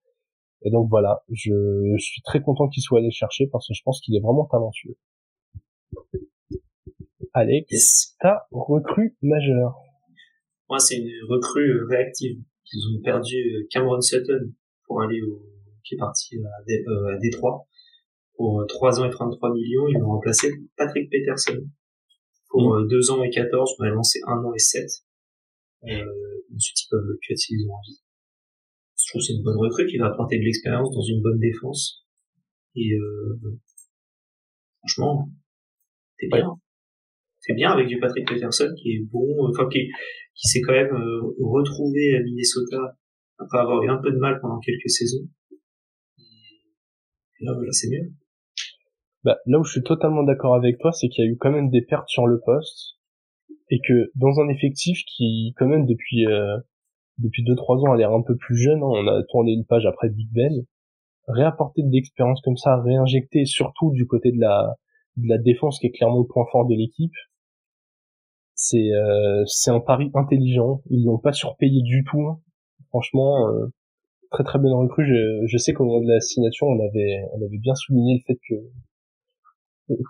Speaker 2: Et donc voilà, je, je suis très content qu'il soit allé chercher parce que je pense qu'il est vraiment talentueux. Alex, ta recrue majeure.
Speaker 3: Moi, c'est une recrue euh, réactive. Ils ont perdu euh, Cameron Sutton pour aller au, qui est parti à, à Détroit pour 3 euh, ans et 33 millions, ils vont remplacer Patrick Peterson pour 2 mm. euh, ans et 14, on va lancer 1 an et 7. Euh, ensuite, ils peuvent le cut s'ils ont envie. Je trouve que c'est une bonne recrue qui va apporter de l'expérience dans une bonne défense. Et euh, franchement, c'est bien. C'est bien avec du Patrick Peterson qui est bon, enfin qui, qui s'est quand même euh, retrouvé à Minnesota après avoir eu un peu de mal pendant quelques saisons. C'est.
Speaker 2: Bah, là où je suis totalement d'accord avec toi, c'est qu'il y a eu quand même des pertes sur le poste et que dans un effectif qui, quand même, depuis euh, depuis deux trois ans, a l'air un peu plus jeune, hein, on a tourné une page après Big Ben, réapporter de l'expérience comme ça, réinjecter surtout du côté de la de la défense qui est clairement le point fort de l'équipe, c'est euh, un pari intelligent. Ils l'ont pas surpayé du tout. Hein. Franchement, euh, très très bonne recrue. Je, je sais qu'au moment de la signation, on avait on avait bien souligné le fait que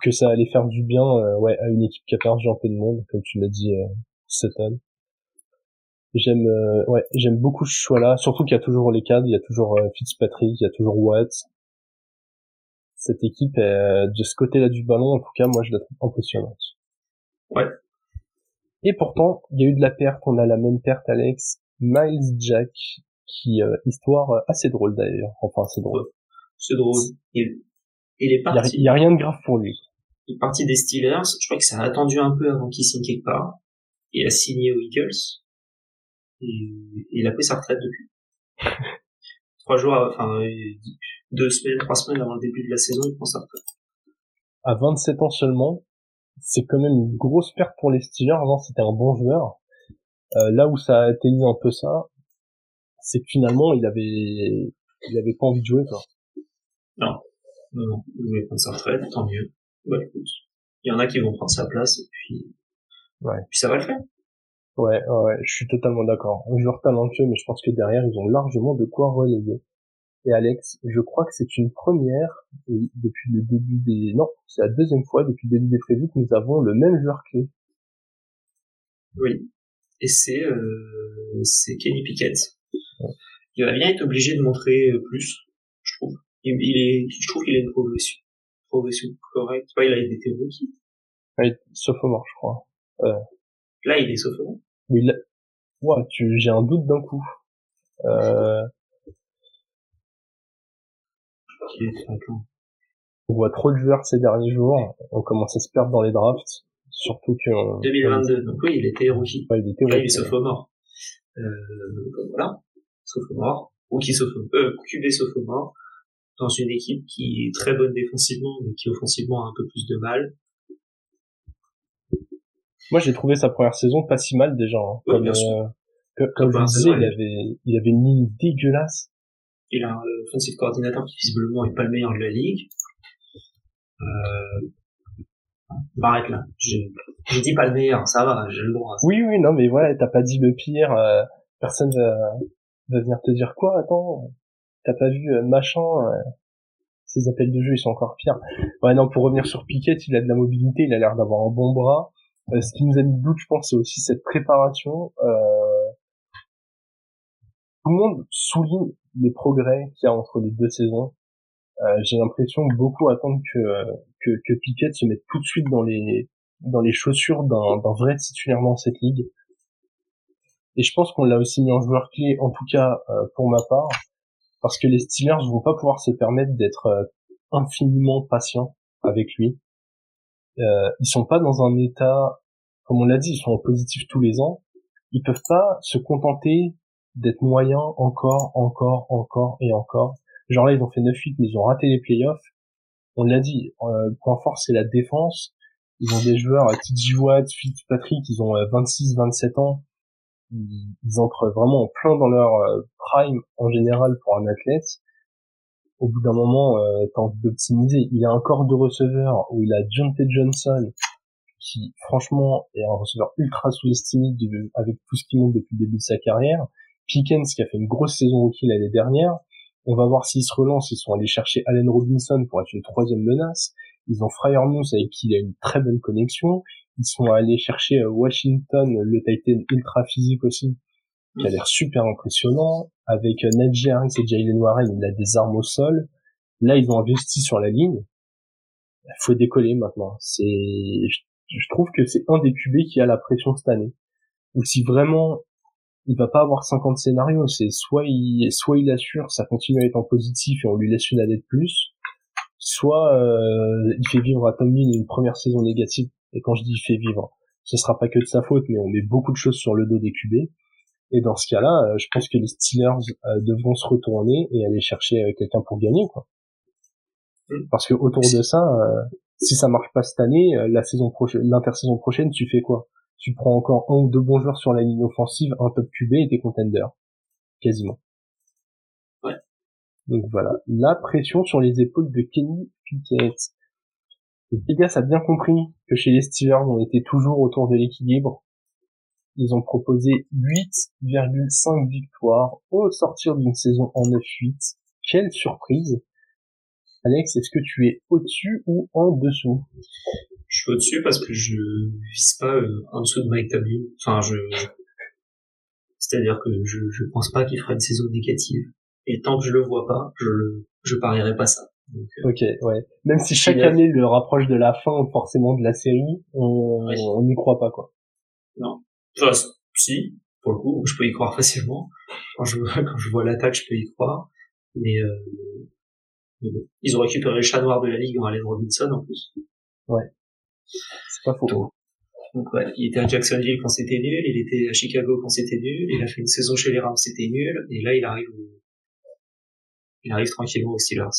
Speaker 2: que ça allait faire du bien euh, ouais à une équipe qui a perdu un peu de monde comme tu l'as dit euh, Sutton. J'aime euh, ouais j'aime beaucoup ce choix là surtout qu'il y a toujours les cadres il y a toujours euh, Fitzpatrick il y a toujours Watt cette équipe est, de ce côté là du ballon en tout cas moi je la trouve impressionnante.
Speaker 3: Ouais.
Speaker 2: Et pourtant il y a eu de la perte. On a la même perte Alex. Miles Jack qui histoire assez drôle d'ailleurs enfin c'est drôle
Speaker 3: c'est drôle il est parti.
Speaker 2: Il y, a rien de grave pour lui.
Speaker 3: Il est parti des Steelers. Je crois que ça a attendu un peu avant qu'il signe quelque part. Il a signé aux Eagles. Et, il a pris sa retraite depuis. (laughs) trois jours, enfin, deux semaines, trois semaines avant le début de la saison, il prend sa retraite.
Speaker 2: À 27 ans seulement, c'est quand même une grosse perte pour les Steelers. Avant, c'était un bon joueur. Euh, là où ça a atteint un peu ça, c'est que finalement, il avait, il avait pas envie de jouer, quoi.
Speaker 3: Non. Non, vous voulez prendre sa retraite, tant mieux. Bah écoute, il y en a qui vont prendre sa place et puis,
Speaker 2: ouais.
Speaker 3: puis ça va le faire.
Speaker 2: Ouais, ouais, je suis totalement d'accord. Un joueur talentueux, mais je pense que derrière, ils ont largement de quoi relayer. et Alex, je crois que c'est une première, et depuis le début des... Non, c'est la deuxième fois depuis le début des prévus que nous avons le même joueur clé.
Speaker 3: Oui, et c'est euh, c'est Kenny Pickett. Il va bien être obligé de montrer plus, je trouve. Il, est, je trouve qu'il a une progression, progression correcte. Il a été rookie.
Speaker 2: Ouais, sophomore, je crois. Euh...
Speaker 3: Là, il est sophomore.
Speaker 2: Oui, là... Ouais, tu... j'ai un doute d'un coup. Euh... On voit trop de joueurs ces derniers jours. On commence à se perdre dans les drafts. Surtout que...
Speaker 3: 2022. Donc oui, il était rookie.
Speaker 2: Ouais, il était
Speaker 3: Là, il est sophomore. Euh, voilà. Sophomore. Rookie sophomore. Euh, QB sophomore. Dans une équipe qui est très bonne défensivement, mais qui offensivement a un peu plus de mal.
Speaker 2: Moi, j'ai trouvé sa première saison pas si mal déjà. Hein.
Speaker 3: Oui,
Speaker 2: comme, euh, comme je disais, il avait, il avait une ligne dégueulasse.
Speaker 3: Il a un offensive coordinateur qui visiblement est pas le meilleur de la ligue. Euh, m'arrête là. Je, je dis pas le meilleur, ça va, j'ai le droit.
Speaker 2: Oui, oui, non, mais voilà, t'as pas dit le pire. euh, personne va, va venir te dire quoi. Attends, t'as pas vu euh, machin. euh, ces appels de jeu, ils sont encore pires. Ouais, non, pour revenir sur Piquet, il a de la mobilité, il a l'air d'avoir un bon bras. Euh, ce qui nous a mis le doute, je pense, c'est aussi cette préparation. Euh, tout le monde souligne les progrès qu'il y a entre les deux saisons. Euh, J'ai l'impression beaucoup attendent que, que, que Piquet se mette tout de suite dans les, dans les chaussures d'un vrai titulaire dans cette ligue. Et je pense qu'on l'a aussi mis en joueur clé, en tout cas euh, pour ma part, parce que les Steelers vont pas pouvoir se permettre d'être euh, infiniment patients avec lui. Euh, ils sont pas dans un état, comme on l'a dit, ils sont en positif tous les ans. Ils peuvent pas se contenter d'être moyens encore, encore, encore et encore. Genre là, ils ont fait 9-8, mais ils ont raté les playoffs. On l'a dit, euh, point fort, c'est la défense. Ils ont des joueurs, euh, TJ Watt, Fitzpatrick, ils ont 26, 27 ans. Ils, entrent vraiment en plein dans leur euh, prime en général pour un athlète. Au bout d'un moment, euh, d'optimiser. Il a un corps de receveur où il a John T. Johnson, qui franchement est un receveur ultra sous-estimé avec tout ce qu'il montre depuis le début de sa carrière. Pickens qui a fait une grosse saison rookie l'année dernière. On va voir s'ils se relancent. Ils sont allés chercher Allen Robinson pour être une troisième menace. Ils ont Fryermuth avec qui il a une très bonne connexion. Ils sont allés chercher euh, Washington, le Titan ultra physique aussi, qui a l'air super impressionnant. Avec euh, Najee Harris et Jalen Warren, il a des armes au sol. Là, ils ont investi sur la ligne. Il faut décoller maintenant. C'est, je, trouve que c'est un des QB qui a la pression cette année. Ou si vraiment il va pas avoir 50 scénarios, c'est soit il, soit il assure, ça continue à être positif et on lui laisse une année de plus, soit euh, il fait vivre à Tomlin une première saison négative. Et quand je dis il fait vivre, ce sera pas que de sa faute, mais on met beaucoup de choses sur le dos des QB. Et dans ce cas-là, euh, je pense que les Steelers euh, devront se retourner et aller chercher euh, quelqu'un pour gagner, quoi.
Speaker 3: Mm.
Speaker 2: Parce que autour de ça, euh, si ça marche pas cette année, euh, la saison prochaine, l'intersaison prochaine, tu fais quoi? Tu prends encore un ou deux bons joueurs sur la ligne offensive, un top QB et t'es contender, quasiment. Donc voilà, la pression sur les épaules de Kenny Pickett. Vegas a bien compris que chez les Steelers, on était toujours autour de l'équilibre. Ils ont proposé 8,5 victoires au sortir d'une saison en 9-8. Quelle surprise Alex, est-ce que tu es au-dessus ou en dessous?
Speaker 3: Je suis au-dessus parce que je vise pas euh, en dessous de Mike Tomlin. Enfin, je, c'est-à-dire que je, je pense pas qu'il fera une saison négative. Et tant que je le vois pas, je, je parierai pas ça. Donc, euh,
Speaker 2: Ok, ouais. Même si chaque année le rapproche de la fin forcément de la série, on
Speaker 3: Oui.
Speaker 2: on n'y croit pas quoi.
Speaker 3: enfin, si, pour le coup, je peux y croire facilement. Quand je, (laughs) quand je vois l'attaque, je peux y croire. Mais, euh, mais bon. Ils ont récupéré le chat noir de la ligue en Allen Robinson en plus.
Speaker 2: C'est pas faux.
Speaker 3: Donc, Donc ouais, il était à Jacksonville quand c'était nul, il était à Chicago quand c'était nul, il a fait une saison chez les Rams, c'était nul, et là il arrive au- il arrive tranquillement aux Steelers.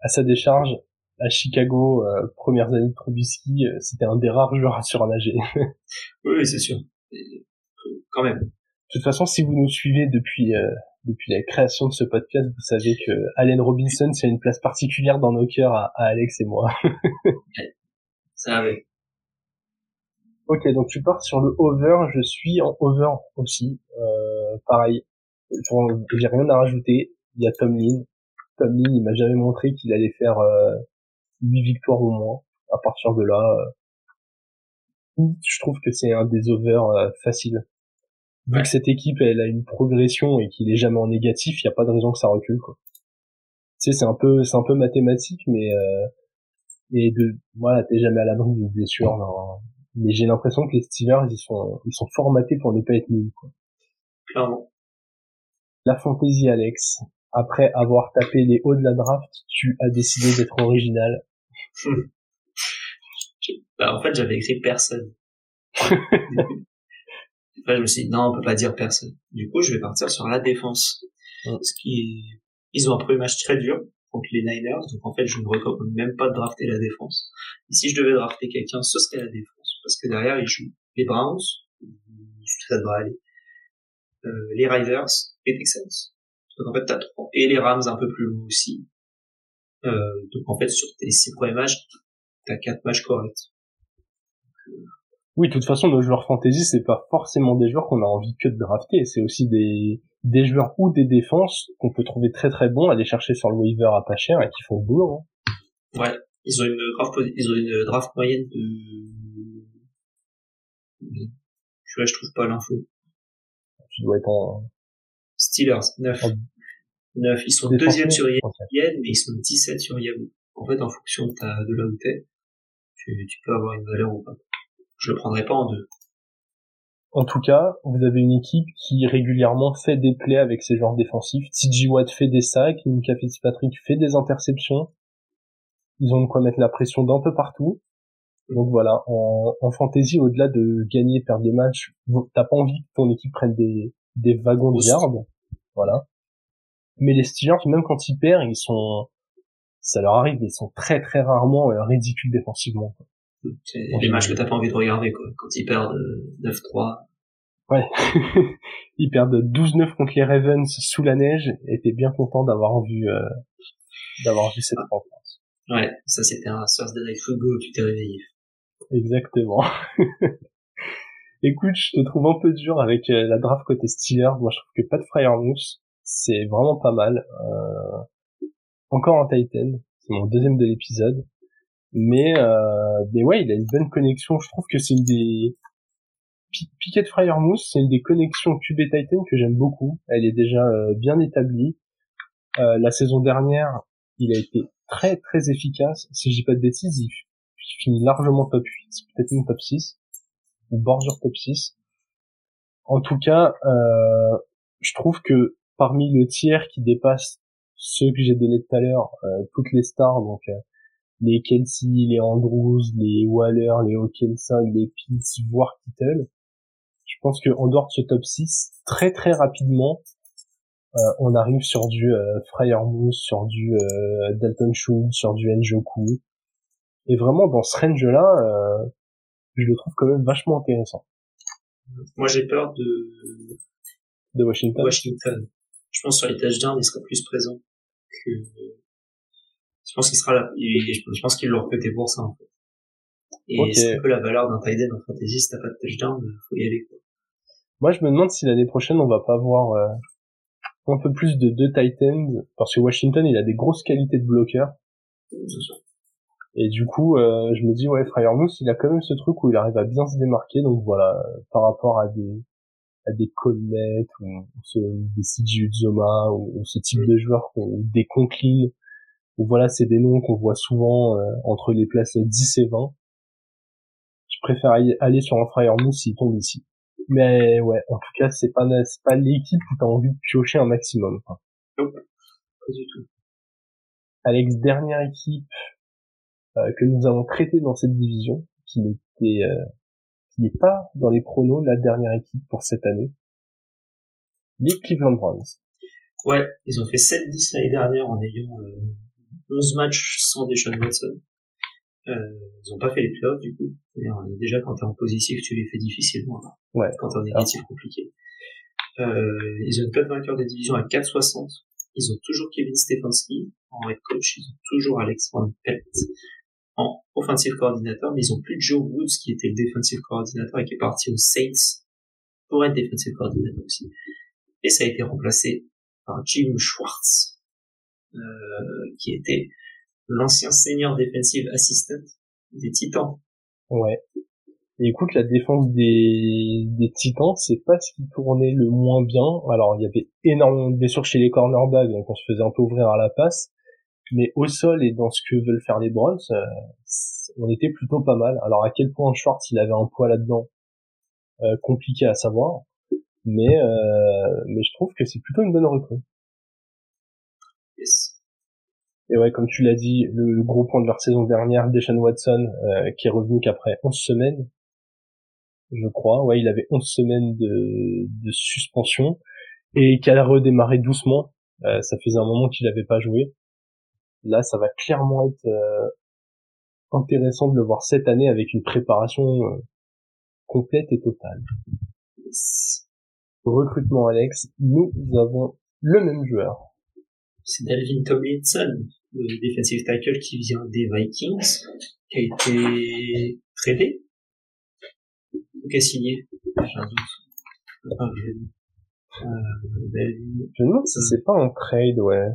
Speaker 2: À sa décharge, à Chicago, euh, premières années de Trubisky, euh, c'était un des rares joueurs à surnager. (laughs)
Speaker 3: Oui, c'est sûr. Et, euh, quand même.
Speaker 2: De toute façon, si vous nous suivez depuis euh, depuis la création de ce podcast, vous savez que Allen Robinson, c'est une place particulière dans nos cœurs à, à Alex et moi. (laughs)
Speaker 3: Ça avait.
Speaker 2: ok, donc tu pars sur le over, je suis en over aussi. Euh, pareil, j'ai rien à rajouter. Il y a Tomlin, Il m'a jamais montré qu'il allait faire euh, 8 victoires au moins. À partir de là, euh, je trouve que c'est un des overs euh, faciles. Vu que cette équipe, elle a une progression et qu'il est jamais en négatif, il n'y a pas de raison que ça recule, quoi. Tu sais, c'est un peu, c'est un peu mathématique, mais euh, et de, voilà, t'es jamais à l'abri d'une blessure. non. Mais j'ai l'impression que les Steelers, ils sont, ils sont formatés pour ne pas être nuls, quoi.
Speaker 3: Clairement.
Speaker 2: La fantaisie, Alex. Après avoir tapé les hauts de la draft, tu as décidé d'être original. (laughs)
Speaker 3: Bah, en fait, j'avais écrit personne. (laughs) Enfin, je me suis dit, non, on peut pas dire personne. Du coup, je vais partir sur la défense.
Speaker 2: Mm.
Speaker 3: Parce qu'ils, ils ont un premier match très dur contre les Niners. Donc, en fait, je ne recommande même pas de drafter la défense. Et si je devais drafter quelqu'un, ce serait la défense. Parce que derrière, ils jouent les Browns. Ça devrait aller. Euh, les Riders, les Texans. Donc, en fait, t'as trois. Et les Rams un peu plus loin aussi. Euh, donc, en fait, sur tes six premiers matchs, t'as quatre matchs corrects.
Speaker 2: Oui, de toute façon, nos joueurs fantasy, c'est pas forcément des joueurs qu'on a envie que de drafter. C'est aussi des, des joueurs ou des défenses qu'on peut trouver très très bons, aller chercher sur le waiver à pas cher et qui font le boulot. hein.
Speaker 3: Ouais, ils ont une draft, ils ont une draft moyenne de. Je, je trouve pas l'info.
Speaker 2: Tu dois être en...
Speaker 3: Steelers, 9.
Speaker 2: En
Speaker 3: 9. Ils sont deuxième sur. ESPN, mais ils sont 17 sur Yahoo. En fait, en fonction de, ta, de là où t'es, tu, tu peux avoir une valeur ou pas. Je le prendrai pas en deux.
Speaker 2: En tout cas, vous avez une équipe qui régulièrement fait des plays avec ses joueurs défensifs. TJ Watt fait des sacs, Minka Fitzpatrick fait des interceptions. Ils ont de quoi mettre la pression d'un peu partout. Donc voilà, en, en fantasy, au-delà de gagner, perdre des matchs, t'as pas envie que ton équipe prenne des, des wagons de garde. Voilà. Mais les Steelers, même quand ils perdent, ils sont, ça leur arrive, ils sont très très rarement euh, ridicules défensivement. quoi.
Speaker 3: C'est les matchs que t'as pas envie de regarder, quoi. Quand ils perdent euh, 9-3.
Speaker 2: Ouais. (laughs) ils perdent 12-9 contre les Ravens sous la neige et t'es bien content d'avoir vu, euh, d'avoir vu cette rencontre.
Speaker 3: Ouais, ça c'était un Thursday Night Football où tu t'es réveillé.
Speaker 2: Exactement. (laughs) Écoute, je te trouve un peu dur avec euh, la draft côté Steelers. Moi, je trouve que pas de Fryermousse, c'est vraiment pas mal. Euh, encore un Titan, c'est mon deuxième de l'épisode. Mais, euh, mais ouais, il a une bonne connexion. Je trouve que c'est une des... Pi- Piquet de Fryermousse, c'est une des connexions QB Titan que j'aime beaucoup. Elle est déjà euh, bien établie. Euh, la saison dernière, il a été très très efficace. Si dis pas de bêtises, il il finit largement top 8, peut-être même top 6, ou bordure top 6. En tout cas, euh, je trouve que parmi le tiers qui dépasse ceux que j'ai donnés tout à l'heure, euh, toutes les stars, donc euh, les Kelsey, les Andrews, les Waller, les Hawkinson, les Pitts, voire Kittle, je pense que en dehors de ce top 6, très très rapidement, euh, on arrive sur du euh, Fryermousse, sur du euh, Dalton Schultz, sur du Njoku, et vraiment, dans ce range-là, euh, je le trouve quand même vachement intéressant.
Speaker 3: Moi j'ai peur de
Speaker 2: De Washington.
Speaker 3: Washington. Je pense sur les touchdowns, il sera plus présent que. Je pense qu'il sera là. et Je pense qu'ils l'ont recruté pour ça en fait. Et
Speaker 2: Ok.
Speaker 3: c'est un peu la valeur d'un tight end en fantasy. Si t'as pas de touchdown, faut y aller. Quoi.
Speaker 2: Moi, je me demande si l'année prochaine, on va pas avoir euh, un peu plus de deux Titans, parce que Washington, il a des grosses qualités de bloqueur. Et du coup, euh, je me dis, ouais, Fryermousse, il a quand même ce truc où il arrive à bien se démarquer. Donc voilà, euh, par rapport à des à des Colmet ou ce, des CJ Uzoma ou, ou ce type de joueurs, ou des Conklin, ou voilà, c'est des noms qu'on voit souvent euh, entre les places 10 et 20. Je préfère aller sur un Fryermousse s'il tombe ici. Mais ouais, en tout cas, c'est pas c'est pas l'équipe où t'as envie de piocher un maximum. quoi.
Speaker 3: Pas du tout.
Speaker 2: Alex, dernière équipe euh, que nous avons traitée dans cette division, qui n'était euh, qui n'est pas dans les pronos la dernière équipe pour cette année, les Cleveland Browns.
Speaker 3: Ouais, ils ont fait 7-10 l'année dernière en ayant euh, 11 matchs sans Deshaun Watson. Euh, ils ont pas fait les playoffs du coup. Déjà quand t'es en positif, tu les fais difficilement. hein.
Speaker 2: Ouais.
Speaker 3: Quand t'es en négatif, compliqué. Euh, ils ont une cote vainqueur des divisions à 4,60. Ils ont toujours Kevin Stefanski en head coach. Ils ont toujours Alex Van Pelt en offensive coordinateur, mais ils ont plus Joe Woods qui était le defensive coordinateur et qui est parti aux Saints pour être defensive coordinator aussi. Et ça a été remplacé par Jim Schwartz. qui était l'ancien senior defensive assistant des Titans.
Speaker 2: Ouais. Écoute, la défense des, des Titans, c'est pas ce qui tournait le moins bien. Alors, il y avait énormément de blessures chez les cornerbacks, donc on se faisait un peu ouvrir à la passe. Mais au sol et dans ce que veulent faire les Browns, euh, on était plutôt pas mal. Alors, à quel point Schwartz, il avait un poids là-dedans, euh, compliqué à savoir. Mais, euh, mais je trouve que c'est plutôt une bonne recrue. Et ouais, comme tu l'as dit, le, gros point de leur saison dernière, Deshaun Watson, euh, qui est revenu qu'après 11 semaines, je crois. Ouais, il avait 11 semaines de, de suspension et qui a redémarré doucement. Euh, ça faisait un moment qu'il n'avait pas joué. Là, ça va clairement être euh, intéressant de le voir cette année avec une préparation complète et totale. Recrutement Alex, nous avons le même joueur.
Speaker 3: C'est Dalvin Tomlinson, le defensive tackle qui vient des Vikings, qui a été tradé ou qui a signé J'ai un doute.
Speaker 2: Ah, je... Euh, je me demande si c'est pas un trade, ouais.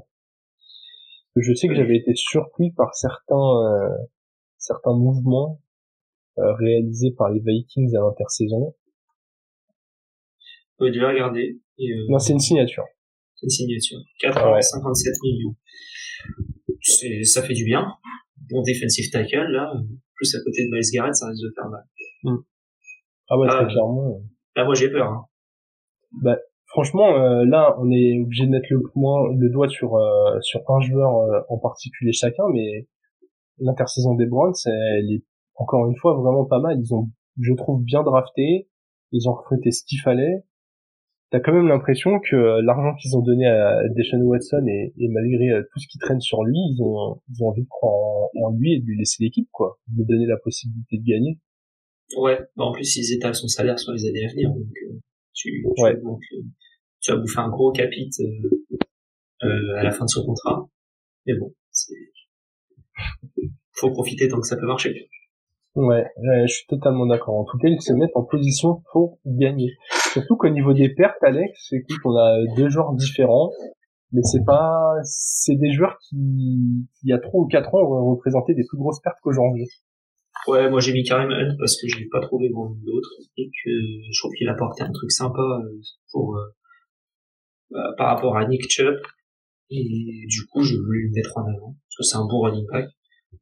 Speaker 2: Je sais que j'avais été surpris par certains euh, certains mouvements euh, réalisés par les Vikings à l'intersaison.
Speaker 3: Vous devez regarder. Et, euh...
Speaker 2: Non, c'est une signature.
Speaker 3: C'est une signature. 4 ans, 57 millions c'est, ça fait du bien. Bon defensive tackle, là, plus à côté de Miles Garrett, ça risque de faire mal.
Speaker 2: Hmm. Ah ouais, très ah, clairement.
Speaker 3: Là, moi, j'ai peur. Hein.
Speaker 2: Bah, franchement, euh, là, on est obligé de mettre le, point, le doigt sur euh, sur un joueur euh, en particulier chacun, mais l'intersaison des Browns, elle est encore une fois vraiment pas mal. Ils ont, je trouve, bien drafté. Ils ont recruté ce qu'il fallait t'as quand même l'impression que euh, l'argent qu'ils ont donné à Deshaun Watson et, malgré euh, tout ce qui traîne sur lui, ils ont, ils ont envie de croire en, lui et de lui laisser l'équipe, quoi, de lui donner la possibilité de gagner.
Speaker 3: Ouais, bah en plus ils étalent son salaire sur les années à venir, donc euh, tu, tu,
Speaker 2: ouais.
Speaker 3: Tu vas bouffer un gros capite à la fin de son contrat, mais bon, c'est (laughs) faut profiter tant que ça peut marcher.
Speaker 2: Ouais, je suis totalement d'accord. En tout cas, ils se mettent en position pour gagner. Surtout qu'au niveau des pertes, Alex, c'est qu'on a deux joueurs différents, mais c'est pas, c'est des joueurs qui, il y a trois ou quatre ans, auraient représenté des plus grosses pertes qu'aujourd'hui.
Speaker 3: Ouais, moi j'ai mis Karim Hunt parce que je n'ai pas trouvé grand d'autres et que je trouve qu'il apportait un truc sympa euh, pour euh, par rapport à Nick Chubb et du coup je voulais le mettre en avant parce que c'est un bon running back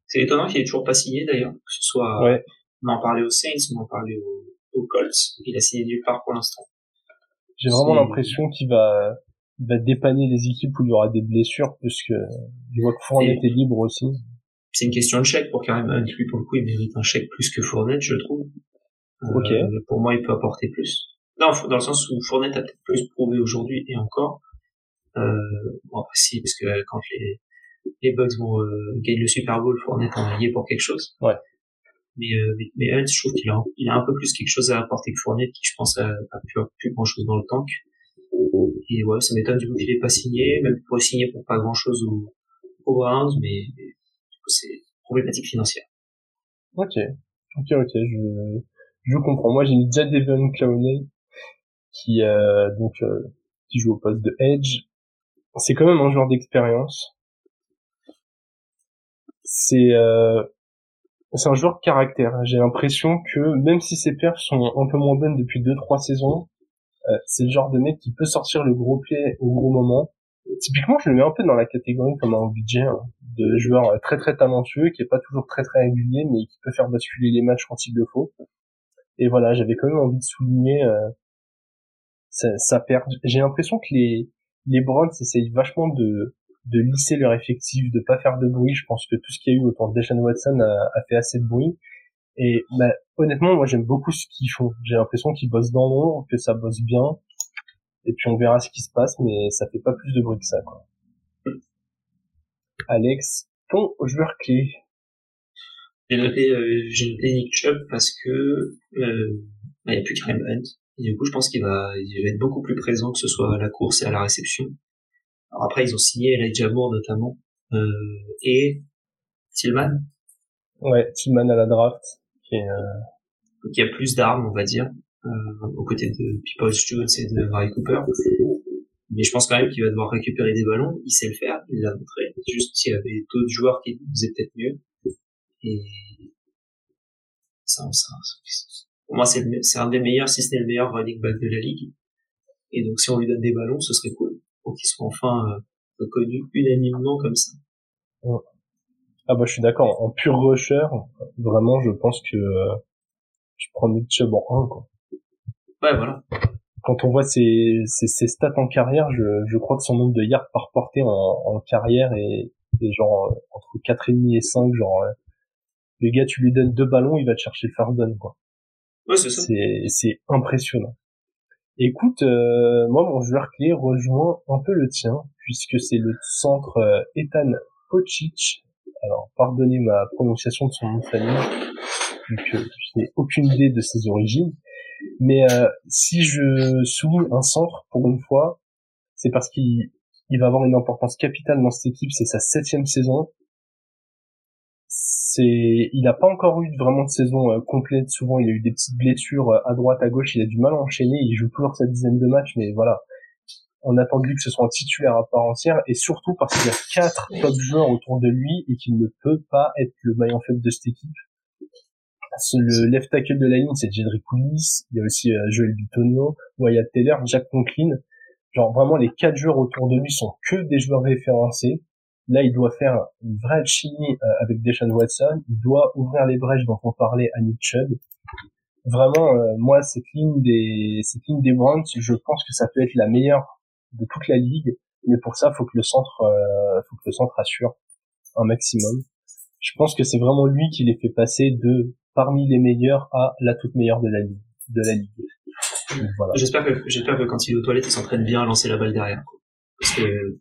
Speaker 3: c'est étonnant qu'il ait toujours pas signé d'ailleurs, que ce soit,
Speaker 2: ouais.
Speaker 3: on en parlait aux Saints, on en parlait aux, Colts, il a signé nulle part pour l'instant.
Speaker 2: J'ai vraiment l'impression qu'il va, il va dépanner les équipes où il y aura des blessures, puisque je vois que Fournette est libre aussi.
Speaker 3: C'est une question de chèque pour Karim Hunt. Lui, pour le coup, il mérite un chèque plus que Fournette, je trouve.
Speaker 2: Euh, ok.
Speaker 3: pour moi, il peut apporter plus. Non, dans le sens où Fournette a peut-être plus prouvé aujourd'hui et encore. Euh, bon, après, si, parce que quand les, les Bucks vont euh, gagner le Super Bowl, Fournette en lié pour quelque chose.
Speaker 2: Ouais.
Speaker 3: Mais, euh, mais, Hunt, je trouve qu'il a, il a un peu plus quelque chose à apporter que Fournette, qui je pense a, a plus, plus grand chose dans le tank. Et ouais, ça m'étonne du coup qu'il ait pas signé, même pour signer pour pas grand chose au, au Browns, mais, du coup c'est problématique financière.
Speaker 2: Ok, ok, ok, je, je comprends. Moi j'ai mis déjà Devon Clowney, qui euh, donc euh, qui joue au poste de Edge. C'est quand même un joueur d'expérience c'est euh, c'est un joueur de caractère. J'ai l'impression que même si ses perfs sont un peu moins bonnes depuis deux trois saisons, euh, c'est le genre de mec qui peut sortir le gros pied au gros moment. Typiquement, je le mets un peu dans la catégorie comme un budget hein, de joueur très très talentueux, qui est pas toujours très très régulier, mais qui peut faire basculer les matchs quand il le faut. Et voilà, j'avais quand même envie de souligner euh, sa, perte. J'ai l'impression que les les Browns essayent vachement de de lisser leur effectif, de pas faire de bruit. Je pense que tout ce qu'il y a eu autour de Deshaun Watson a, fait assez de bruit. Et bah, honnêtement, moi j'aime beaucoup ce qu'ils font. J'ai l'impression qu'ils bossent dans l'ombre, que ça bosse bien. Et puis on verra ce qui se passe, mais ça fait pas plus de bruit que ça. Quoi. Alex, ton joueur clé.
Speaker 3: J'ai noté, euh, j'ai noté Nick Chubb parce que euh, bah, il n'y a plus Karim Hunt. Et du coup, je pense qu'il va, il va être beaucoup plus présent, que ce soit à la course et à la réception. Alors après, ils ont signé Elijah Moore notamment euh, et Tillman.
Speaker 2: Ouais, Tillman à la draft, qui, est, euh...
Speaker 3: qui a plus d'armes, on va dire, euh, aux côtés de People Jones et de Murray Cooper. Mais je pense quand même qu'il va devoir récupérer des ballons. Il sait le faire, il l'a montré. juste il y avait d'autres joueurs qui faisaient peut-être mieux. Et ça, ça, pour moi, c'est, c'est un des meilleurs, si ce n'est le meilleur running back de la ligue. Et donc, si on lui donne des ballons, ce serait cool pour qu'il soit enfin euh, reconnu unanimement comme ça.
Speaker 2: Ah bah je suis d'accord. En pur rusher, vraiment, je pense que euh, je prends Nick Chubb en 1, quoi.
Speaker 3: Ouais, voilà.
Speaker 2: Quand on voit ses, ses, ses stats en carrière, je, je crois que son nombre de yards par portée en, en carrière est, est genre euh, entre 4,5 et 5, genre euh, le gars, tu lui donnes deux ballons, il va te chercher le first down, quoi.
Speaker 3: C'est
Speaker 2: impressionnant. Écoute, euh, moi, mon joueur clé rejoint un peu le tien, puisque c'est le centre euh, Ethan Pocic. Alors, pardonnez ma prononciation de son nom de famille, vu que je n'ai aucune idée de ses origines. Mais euh, si je souligne un centre pour une fois, c'est parce qu'il il va avoir une importance capitale dans cette équipe. C'est sa septième saison il n'a pas encore eu vraiment de saison euh, complète. Souvent il a eu des petites blessures euh, à droite à gauche. Il a du mal à enchaîner. Il joue toujours sa dizaine de matchs mais voilà. On attend lui que ce soit un titulaire à part entière. Et surtout parce qu'il y a quatre top joueurs autour de lui et qu'il ne peut pas être le maillon faible de cette équipe. Le left tackle de la ligne c'est Jedrick Willis. Il y a aussi euh, Joel Bitonio Wyatt Taylor Jack Conklin. Genre vraiment les quatre joueurs autour de lui sont que des joueurs référencés Là, il doit faire une vraie alchimie euh, avec Deshaun Watson. Il doit ouvrir les brèches dont on parlait à Chubb. Vraiment, euh, moi, cette ligne des cette ligne des Browns, je pense que ça peut être la meilleure de toute la ligue. Mais pour ça, faut que le centre, euh, faut que le centre assure un maximum. Je pense que c'est vraiment lui qui les fait passer de parmi les meilleurs à la toute meilleure de la ligue. De la ligue.
Speaker 3: Voilà. J'espère que j'espère que quand il est aux toilettes, il s'entraîne bien à lancer la balle derrière. Parce que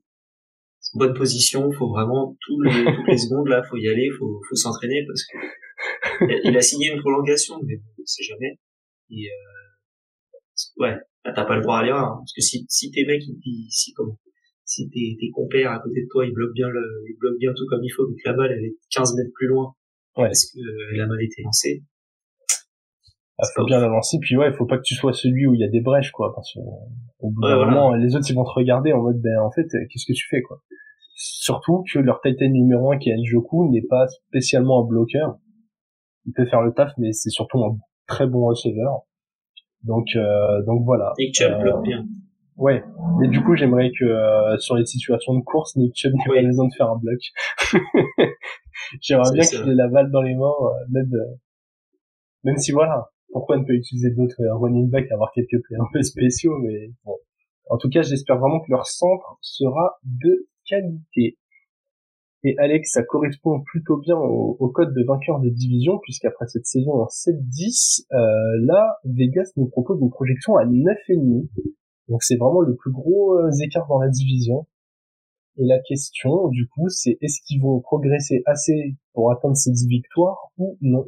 Speaker 3: bonne position, faut vraiment tous les, (laughs) toutes les secondes là, faut y aller, faut, faut s'entraîner parce que il a signé une prolongation, mais on sait jamais. Et euh, ouais, là t'as pas le droit à l'erreur, hein, parce que si si tes mecs, ils, si comment, si tes tes compères à côté de toi, ils bloquent bien le, ils bloquent bien tout comme il faut, donc la balle elle est 15 mètres plus loin ouais. parce que euh, la balle été lancée.
Speaker 2: Ah, faut bien l'avancer, puis ouais, il faut pas que tu sois celui où il y a des brèches, quoi, parce que au bout d'un moment, les autres ils vont te regarder en mode, ben en fait, qu'est-ce que tu fais, quoi. Surtout que leur Titan numéro 1 qui est Njoku n'est pas spécialement un bloqueur. Il peut faire le taf, mais c'est surtout un très bon receveur. Donc, euh, donc voilà.
Speaker 3: Nick Chubb euh, bloque bien.
Speaker 2: Ouais, mais du coup j'aimerais que euh, sur les situations de course, Nick Chubb n'ait pas besoin de faire un bloc. (laughs) j'aimerais bien qu'il ait la balle dans les mains, même, même si voilà, pourquoi ne peut utiliser d'autres running backs, avoir quelques plays un peu spéciaux, mais bon. En tout cas, j'espère vraiment que leur centre sera de qualité. Et Alex, ça correspond plutôt bien au, code de vainqueur de division, puisqu'après cette saison en 7-10, euh, là, Vegas nous propose une projection à 9,5. Donc c'est vraiment le plus gros euh, écart dans la division. Et la question, du coup, c'est est-ce qu'ils vont progresser assez pour atteindre ces 10 victoires ou non?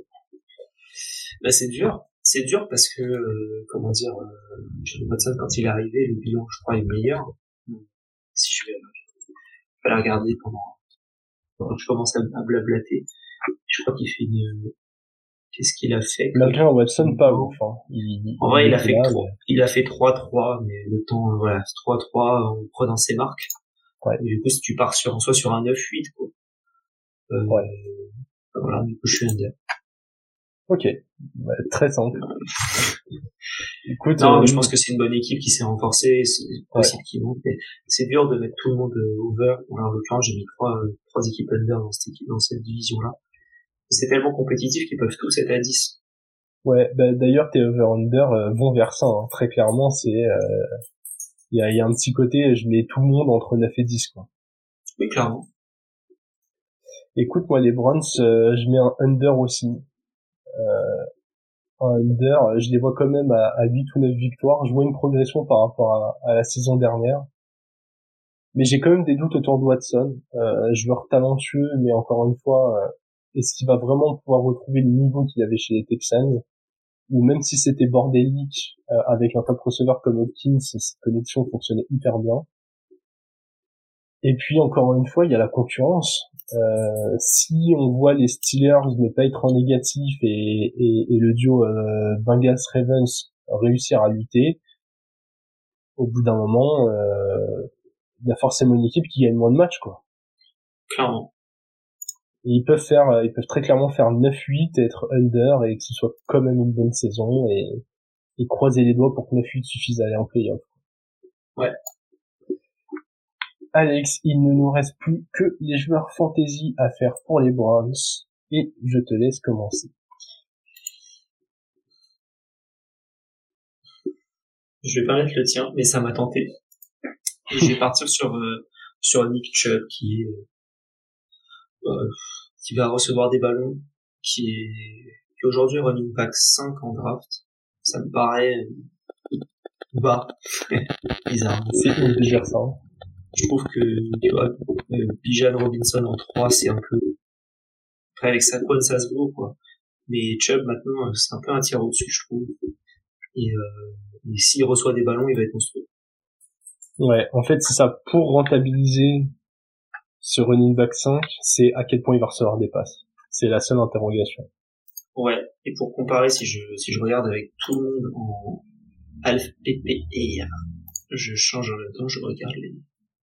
Speaker 3: Bah c'est dur. C'est dur parce que, euh, comment dire, euh, Watson, quand il est arrivé, le bilan, je crois, est meilleur. Si je vais pas la regarder pendant, pendant que je commence à, blablater. Je crois qu'il fait une, qu'est-ce qu'il a fait?
Speaker 2: Malgré Watson, pas ouf, hein.
Speaker 3: en vrai, il, a fait, il a fait 3-3, mais le temps, voilà, 3-3 en prenant ses marques. Ouais. du coup, si tu pars sur, soit sur un 9-8, quoi. Euh, ouais. Voilà, du coup, je suis dire.
Speaker 2: Ok, bah, très simple.
Speaker 3: Écoute, non, euh, je pense que c'est une bonne équipe qui s'est renforcée, c'est possible qu'ils montent, c'est dur de mettre tout le monde euh, over. en l'occurrence, j'ai mis trois, euh, trois équipes under dans cette équipe, dans cette division-là. C'est tellement compétitif qu'ils peuvent tous être à 10.
Speaker 2: Ouais, bah, d'ailleurs, tes over-under vont vers ça, hein. très clairement, c'est, il y, a, y a un petit côté, je mets tout le monde entre 9 et 10, quoi.
Speaker 3: Oui, clairement.
Speaker 2: Écoute, moi, les Browns, je mets un under aussi euh, un under, je les vois quand même à, à 8 ou 9 victoires. Je vois une progression par rapport à, la saison dernière. Mais j'ai quand même des doutes autour de Watson. Euh, joueur talentueux, mais encore une fois, euh, est-ce qu'il va vraiment pouvoir retrouver le niveau qu'il avait chez les Texans? Ou même si c'était bordélique, euh, avec un top receveur comme Hopkins, cette connexion fonctionnait hyper bien. Et puis encore une fois, il y a la concurrence. Euh, si on voit les Steelers ne pas être en négatif et, et, et le duo euh, Bengals-Ravens réussir à lutter, au bout d'un moment, euh, il y a forcément une équipe qui gagne moins de matchs, quoi.
Speaker 3: Clairement.
Speaker 2: ils peuvent faire, euh, ils peuvent très clairement faire 9-8, être under et que ce soit quand même une bonne saison et, et croiser les doigts pour que 9-8 suffise à aller en playoff.
Speaker 3: Ouais.
Speaker 2: Alex, il ne nous reste plus que les joueurs fantasy à faire pour les Browns et je te laisse commencer.
Speaker 3: Je vais pas mettre le tien, mais ça m'a tenté. Et je vais partir sur euh, sur Nick Chubb qui est euh, euh, qui va recevoir des ballons, qui est qui aujourd'hui running back 5 en draft. Ça me paraît bas, (laughs) bizarre.
Speaker 2: C'est déjà ça. Hein.
Speaker 3: Je trouve que tu vois, Bijan Robinson en 3, c'est un peu après avec Saquon ça se vaut quoi. Mais Chubb maintenant c'est un peu un tir au-dessus je trouve. Et, euh, et s'il reçoit des ballons, il va être construit.
Speaker 2: Ouais, en fait, c'est ça. Pour rentabiliser ce running back 5, c'est à quel point il va recevoir des passes. C'est la seule interrogation.
Speaker 3: Ouais, et pour comparer, si je, si je regarde avec tout le monde en Alf PPR, je change en même temps, je regarde les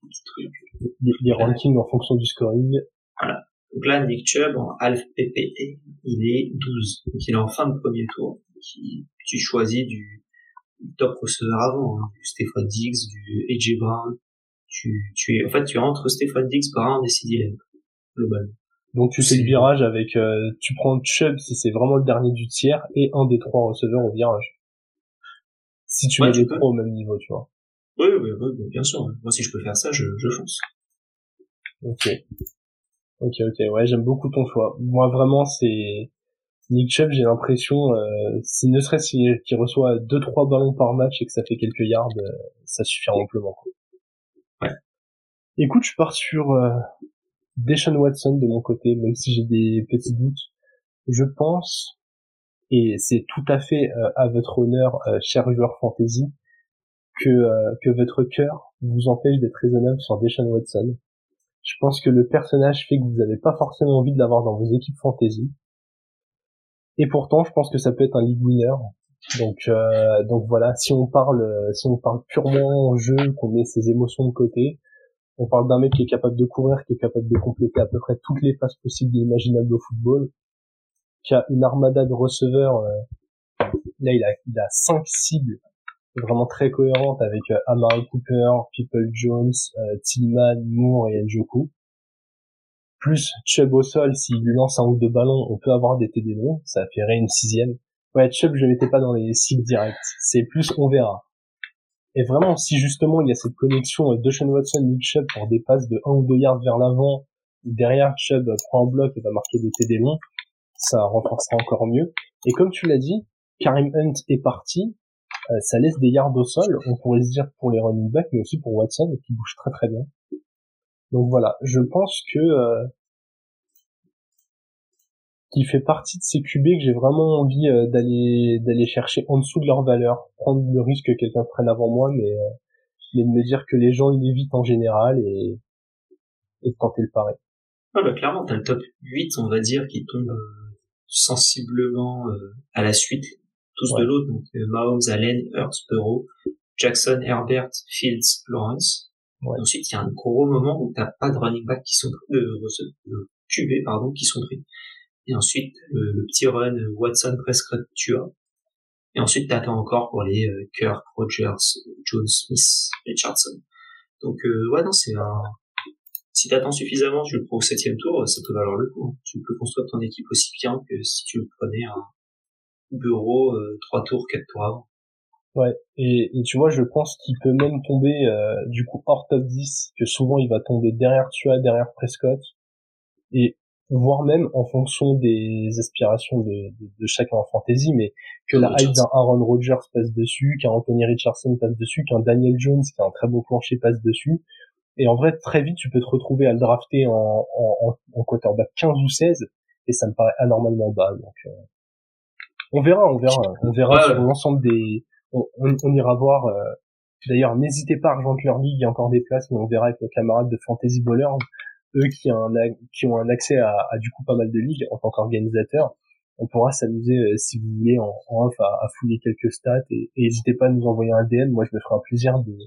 Speaker 3: petits trucs.
Speaker 2: Les, les rankings en fonction du scoring.
Speaker 3: Voilà. Donc là, Nick Chubb en Alf PPE, il est 12. Donc il est en fin de premier tour. tu choisis du, top receveur avant, hein, du Stéphane Diggs, du AJ Brown. Tu, tu es, en fait, tu es entre Stéphane Diggs, Brown et CD Lamb, globalement.
Speaker 2: Donc tu fais le virage avec, euh, tu prends Chubb si c'est vraiment le dernier du tiers et un des trois receveurs au virage. Si tu mets les trois au même niveau, tu vois.
Speaker 3: Oui, oui, oui, bien sûr. Moi, si je peux faire ça, je, je fonce.
Speaker 2: Ok. Ok, ok, ouais, j'aime beaucoup ton choix. Moi, vraiment, c'est Nick Chubb, j'ai l'impression, euh, si ne serait-ce qu'il reçoit deux trois ballons par match et que ça fait quelques yards, euh, ça suffira amplement.
Speaker 3: Ouais.
Speaker 2: Écoute, je pars sur euh, Deshaun Watson de mon côté, même si j'ai des petits doutes. Je pense, et c'est tout à fait euh, à votre honneur, euh, cher joueur fantasy, que que votre cœur vous empêche d'être raisonnable sur Deshaun Watson. Je pense que le personnage fait que vous n'avez pas forcément envie de l'avoir dans vos équipes fantasy. Et pourtant, je pense que ça peut être un league winner. Donc, euh, donc voilà, si on parle, si on parle purement en jeu, qu'on met ses émotions de côté, on parle d'un mec qui est capable de courir, qui est capable de compléter à peu près toutes les passes possibles et imaginables au football, qui a une armada de receveurs. Euh, là, il a, il a cinq cibles vraiment très cohérente avec euh, Amari Cooper, People Jones, euh, Tillman, Moore et Njoku. Plus Chubb au sol, s'il lui lance un ou deux ballons, on peut avoir des TD longs, ça ferait une sixième. Ouais, Chubb, je mettais pas dans les cibles directs. C'est plus on verra. Et vraiment, si justement il y a cette connexion de Sean Watson, Nick Chubb pour des passes de 1 ou 2 yards vers l'avant, derrière Chubb prend un bloc et va marquer des TD longs, ça renforcera encore mieux. Et comme tu l'as dit, Karim Hunt est parti, euh, ça laisse des yards au sol, on pourrait se dire pour les running backs, mais aussi pour Watson, qui bouge très très bien. Donc voilà, je pense que euh, qui fait partie de ces QB que j'ai vraiment envie euh, d'aller d'aller chercher en dessous de leur valeur, prendre le risque que quelqu'un prenne avant moi, mais mais de me dire que les gens l'évitent en général et et de tenter le pari.
Speaker 3: Ouais, bah clairement, t'as le top 8, on va dire, qui tombe sensiblement à la suite tous de l'autre, donc euh, Mahomes, Allen, Hurts, Burrow, Jackson, Herbert, Fields, Lawrence. ensuite, il y a un gros moment où t'as pas de running back qui sont de, de QB pardon qui sont pris. Et ensuite le, petit run Watson, Prescott, Tua. Et ensuite t'attends encore pour les euh, Kirk, Rogers, Jones, Smith, Richardson. Donc euh, ouais non c'est un si t'attends suffisamment, tu le prends au septième tour, ça peut valoir le coup. Hein. Tu peux construire ton équipe aussi bien que si tu le prenais un, bureau euh, trois tours, quatre tours avant.
Speaker 2: Ouais, et, et tu vois, je pense qu'il peut même tomber euh, du coup hors top 10, que souvent il va tomber derrière Tua, derrière Prescott, et voire même en fonction des aspirations de, de, de chacun en fantasy, mais que la hype d'un Aaron Rodgers passe dessus, qu'un Anthony Richardson passe dessus, qu'un Daniel Jones qui a un très beau plancher passe dessus, et en vrai, très vite, tu peux te retrouver à le drafter en, en, en quarterback 15 ou 16, et ça me paraît anormalement bas, donc... Euh, on verra, on verra, on verra sur l'ensemble des. On, on, ira voir. Euh, d'ailleurs, n'hésitez pas à rejoindre leur ligue, il y a encore des places, mais on verra avec nos camarades de Fantasy Bowler, eux qui, ont un, qui ont un accès à, à, du coup pas mal de ligues en tant qu'organisateurs. On pourra s'amuser euh, si vous voulez en, off à, fouiller quelques stats et, n'hésitez pas à nous envoyer un DM. Moi, je me ferai un plaisir de,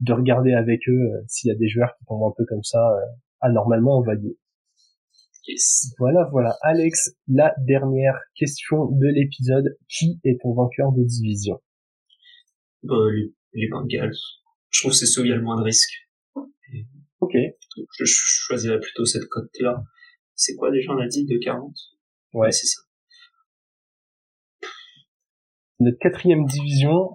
Speaker 2: de regarder avec eux euh, s'il y a des joueurs qui tombent un peu comme ça anormalement en value.
Speaker 3: Yes.
Speaker 2: Voilà, voilà. Alex, la dernière question de l'épisode. Qui est ton vainqueur de division?
Speaker 3: Euh, les, les Bengals. Je trouve que c'est ceux où il y a le moins de risques.
Speaker 2: Ok.
Speaker 3: Je, je choisirais plutôt cette cote-là. C'est quoi déjà, on a dit, de 40
Speaker 2: Ouais.
Speaker 3: c'est ça.
Speaker 2: Notre quatrième division.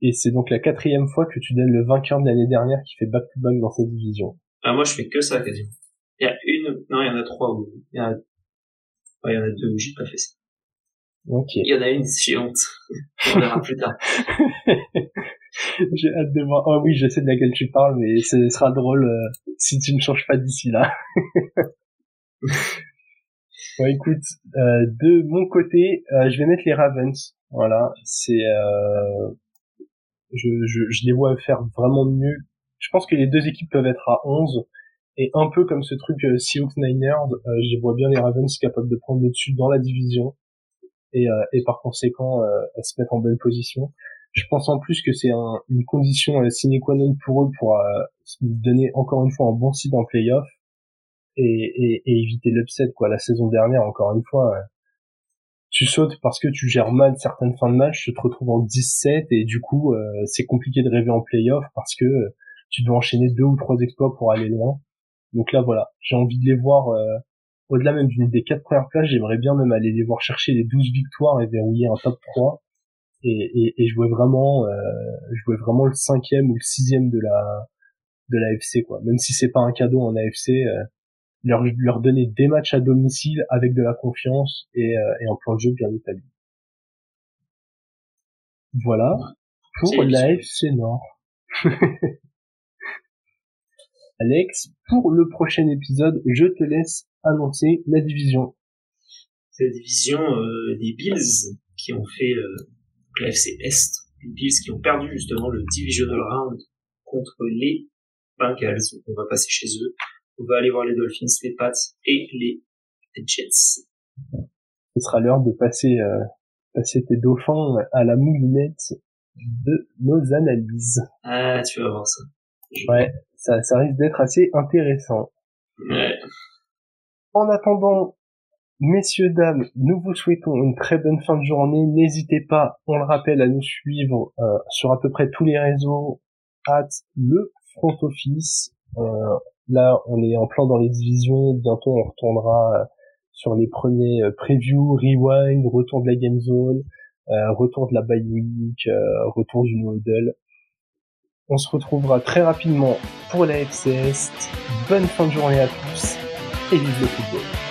Speaker 2: Et c'est donc la quatrième fois que tu donnes le vainqueur de l'année dernière qui fait back-to-back dans cette division.
Speaker 3: Ah, moi, je fais que ça, quasiment. Il y a une, non, il y en a trois où, il y en a, ouais, il y en a deux où j'ai pas fait ça.
Speaker 2: Ok.
Speaker 3: Il y en a une, j'ai honte. (laughs) On verra plus tard. (laughs)
Speaker 2: J'ai hâte de voir. Oh oui, je sais de laquelle tu parles, mais ce sera drôle euh, si tu ne changes pas d'ici là. (laughs) bon, écoute, euh, de mon côté, euh, je vais mettre les Ravens. Voilà, c'est, je, je, je les vois faire vraiment mieux. Je pense que les deux équipes peuvent être à 11 et un peu comme ce truc euh, Seahawks Niners, euh, je vois bien les Ravens capables de prendre le dessus dans la division et, euh, et par conséquent euh, se mettre en bonne position. Je pense en plus que c'est un, une condition sine qua non pour eux pour donner encore une fois un bon site en playoff et, et, et éviter l'upset quoi. La saison dernière, encore une fois, tu sautes parce que tu gères mal certaines fins de match, tu te retrouves en 17 et du coup euh, c'est compliqué de rêver en playoff parce que tu dois enchaîner deux ou trois exploits pour aller loin. Donc là voilà, j'ai envie de les voir euh, au-delà même d'une des quatre premières places, j'aimerais bien même aller les voir chercher les 12 victoires et verrouiller un top 3 et, et, et jouer vraiment euh, jouer vraiment le cinquième ou le sixième de la de la FC quoi. Même si c'est pas un cadeau en AFC euh, leur leur donner des matchs à domicile avec de la confiance et, euh, et un plan de jeu bien établi. Voilà pour l'AFC Nord (laughs) (laughs) Alex pour le prochain épisode je te laisse annoncer la division
Speaker 3: C'est la division euh, des Bills qui ont fait euh, la FC Est. Les Bills qui ont perdu justement le divisional round contre les Bengals. Donc on va passer chez eux. On va aller voir les Dolphins, les Pats et les Jets.
Speaker 2: ce sera l'heure de passer euh, passer tes dauphins à la moulinette de nos analyses.
Speaker 3: Ah, tu vas voir ça.
Speaker 2: Ouais, ça, ça risque d'être assez intéressant.
Speaker 3: Ouais.
Speaker 2: En attendant, messieurs, dames, nous vous souhaitons une très bonne fin de journée. N'hésitez pas, on le rappelle, à nous suivre euh, sur à peu près tous les réseaux, at le front office. Euh, là, on est en plein dans les divisions. Bientôt, on retournera euh, sur les premiers euh, previews, rewind, retour de la game zone, euh, retour de la bye week, euh, retour du no huddle. On se retrouvera très rapidement pour la FC Est. Bonne fin de journée à tous et vive le football.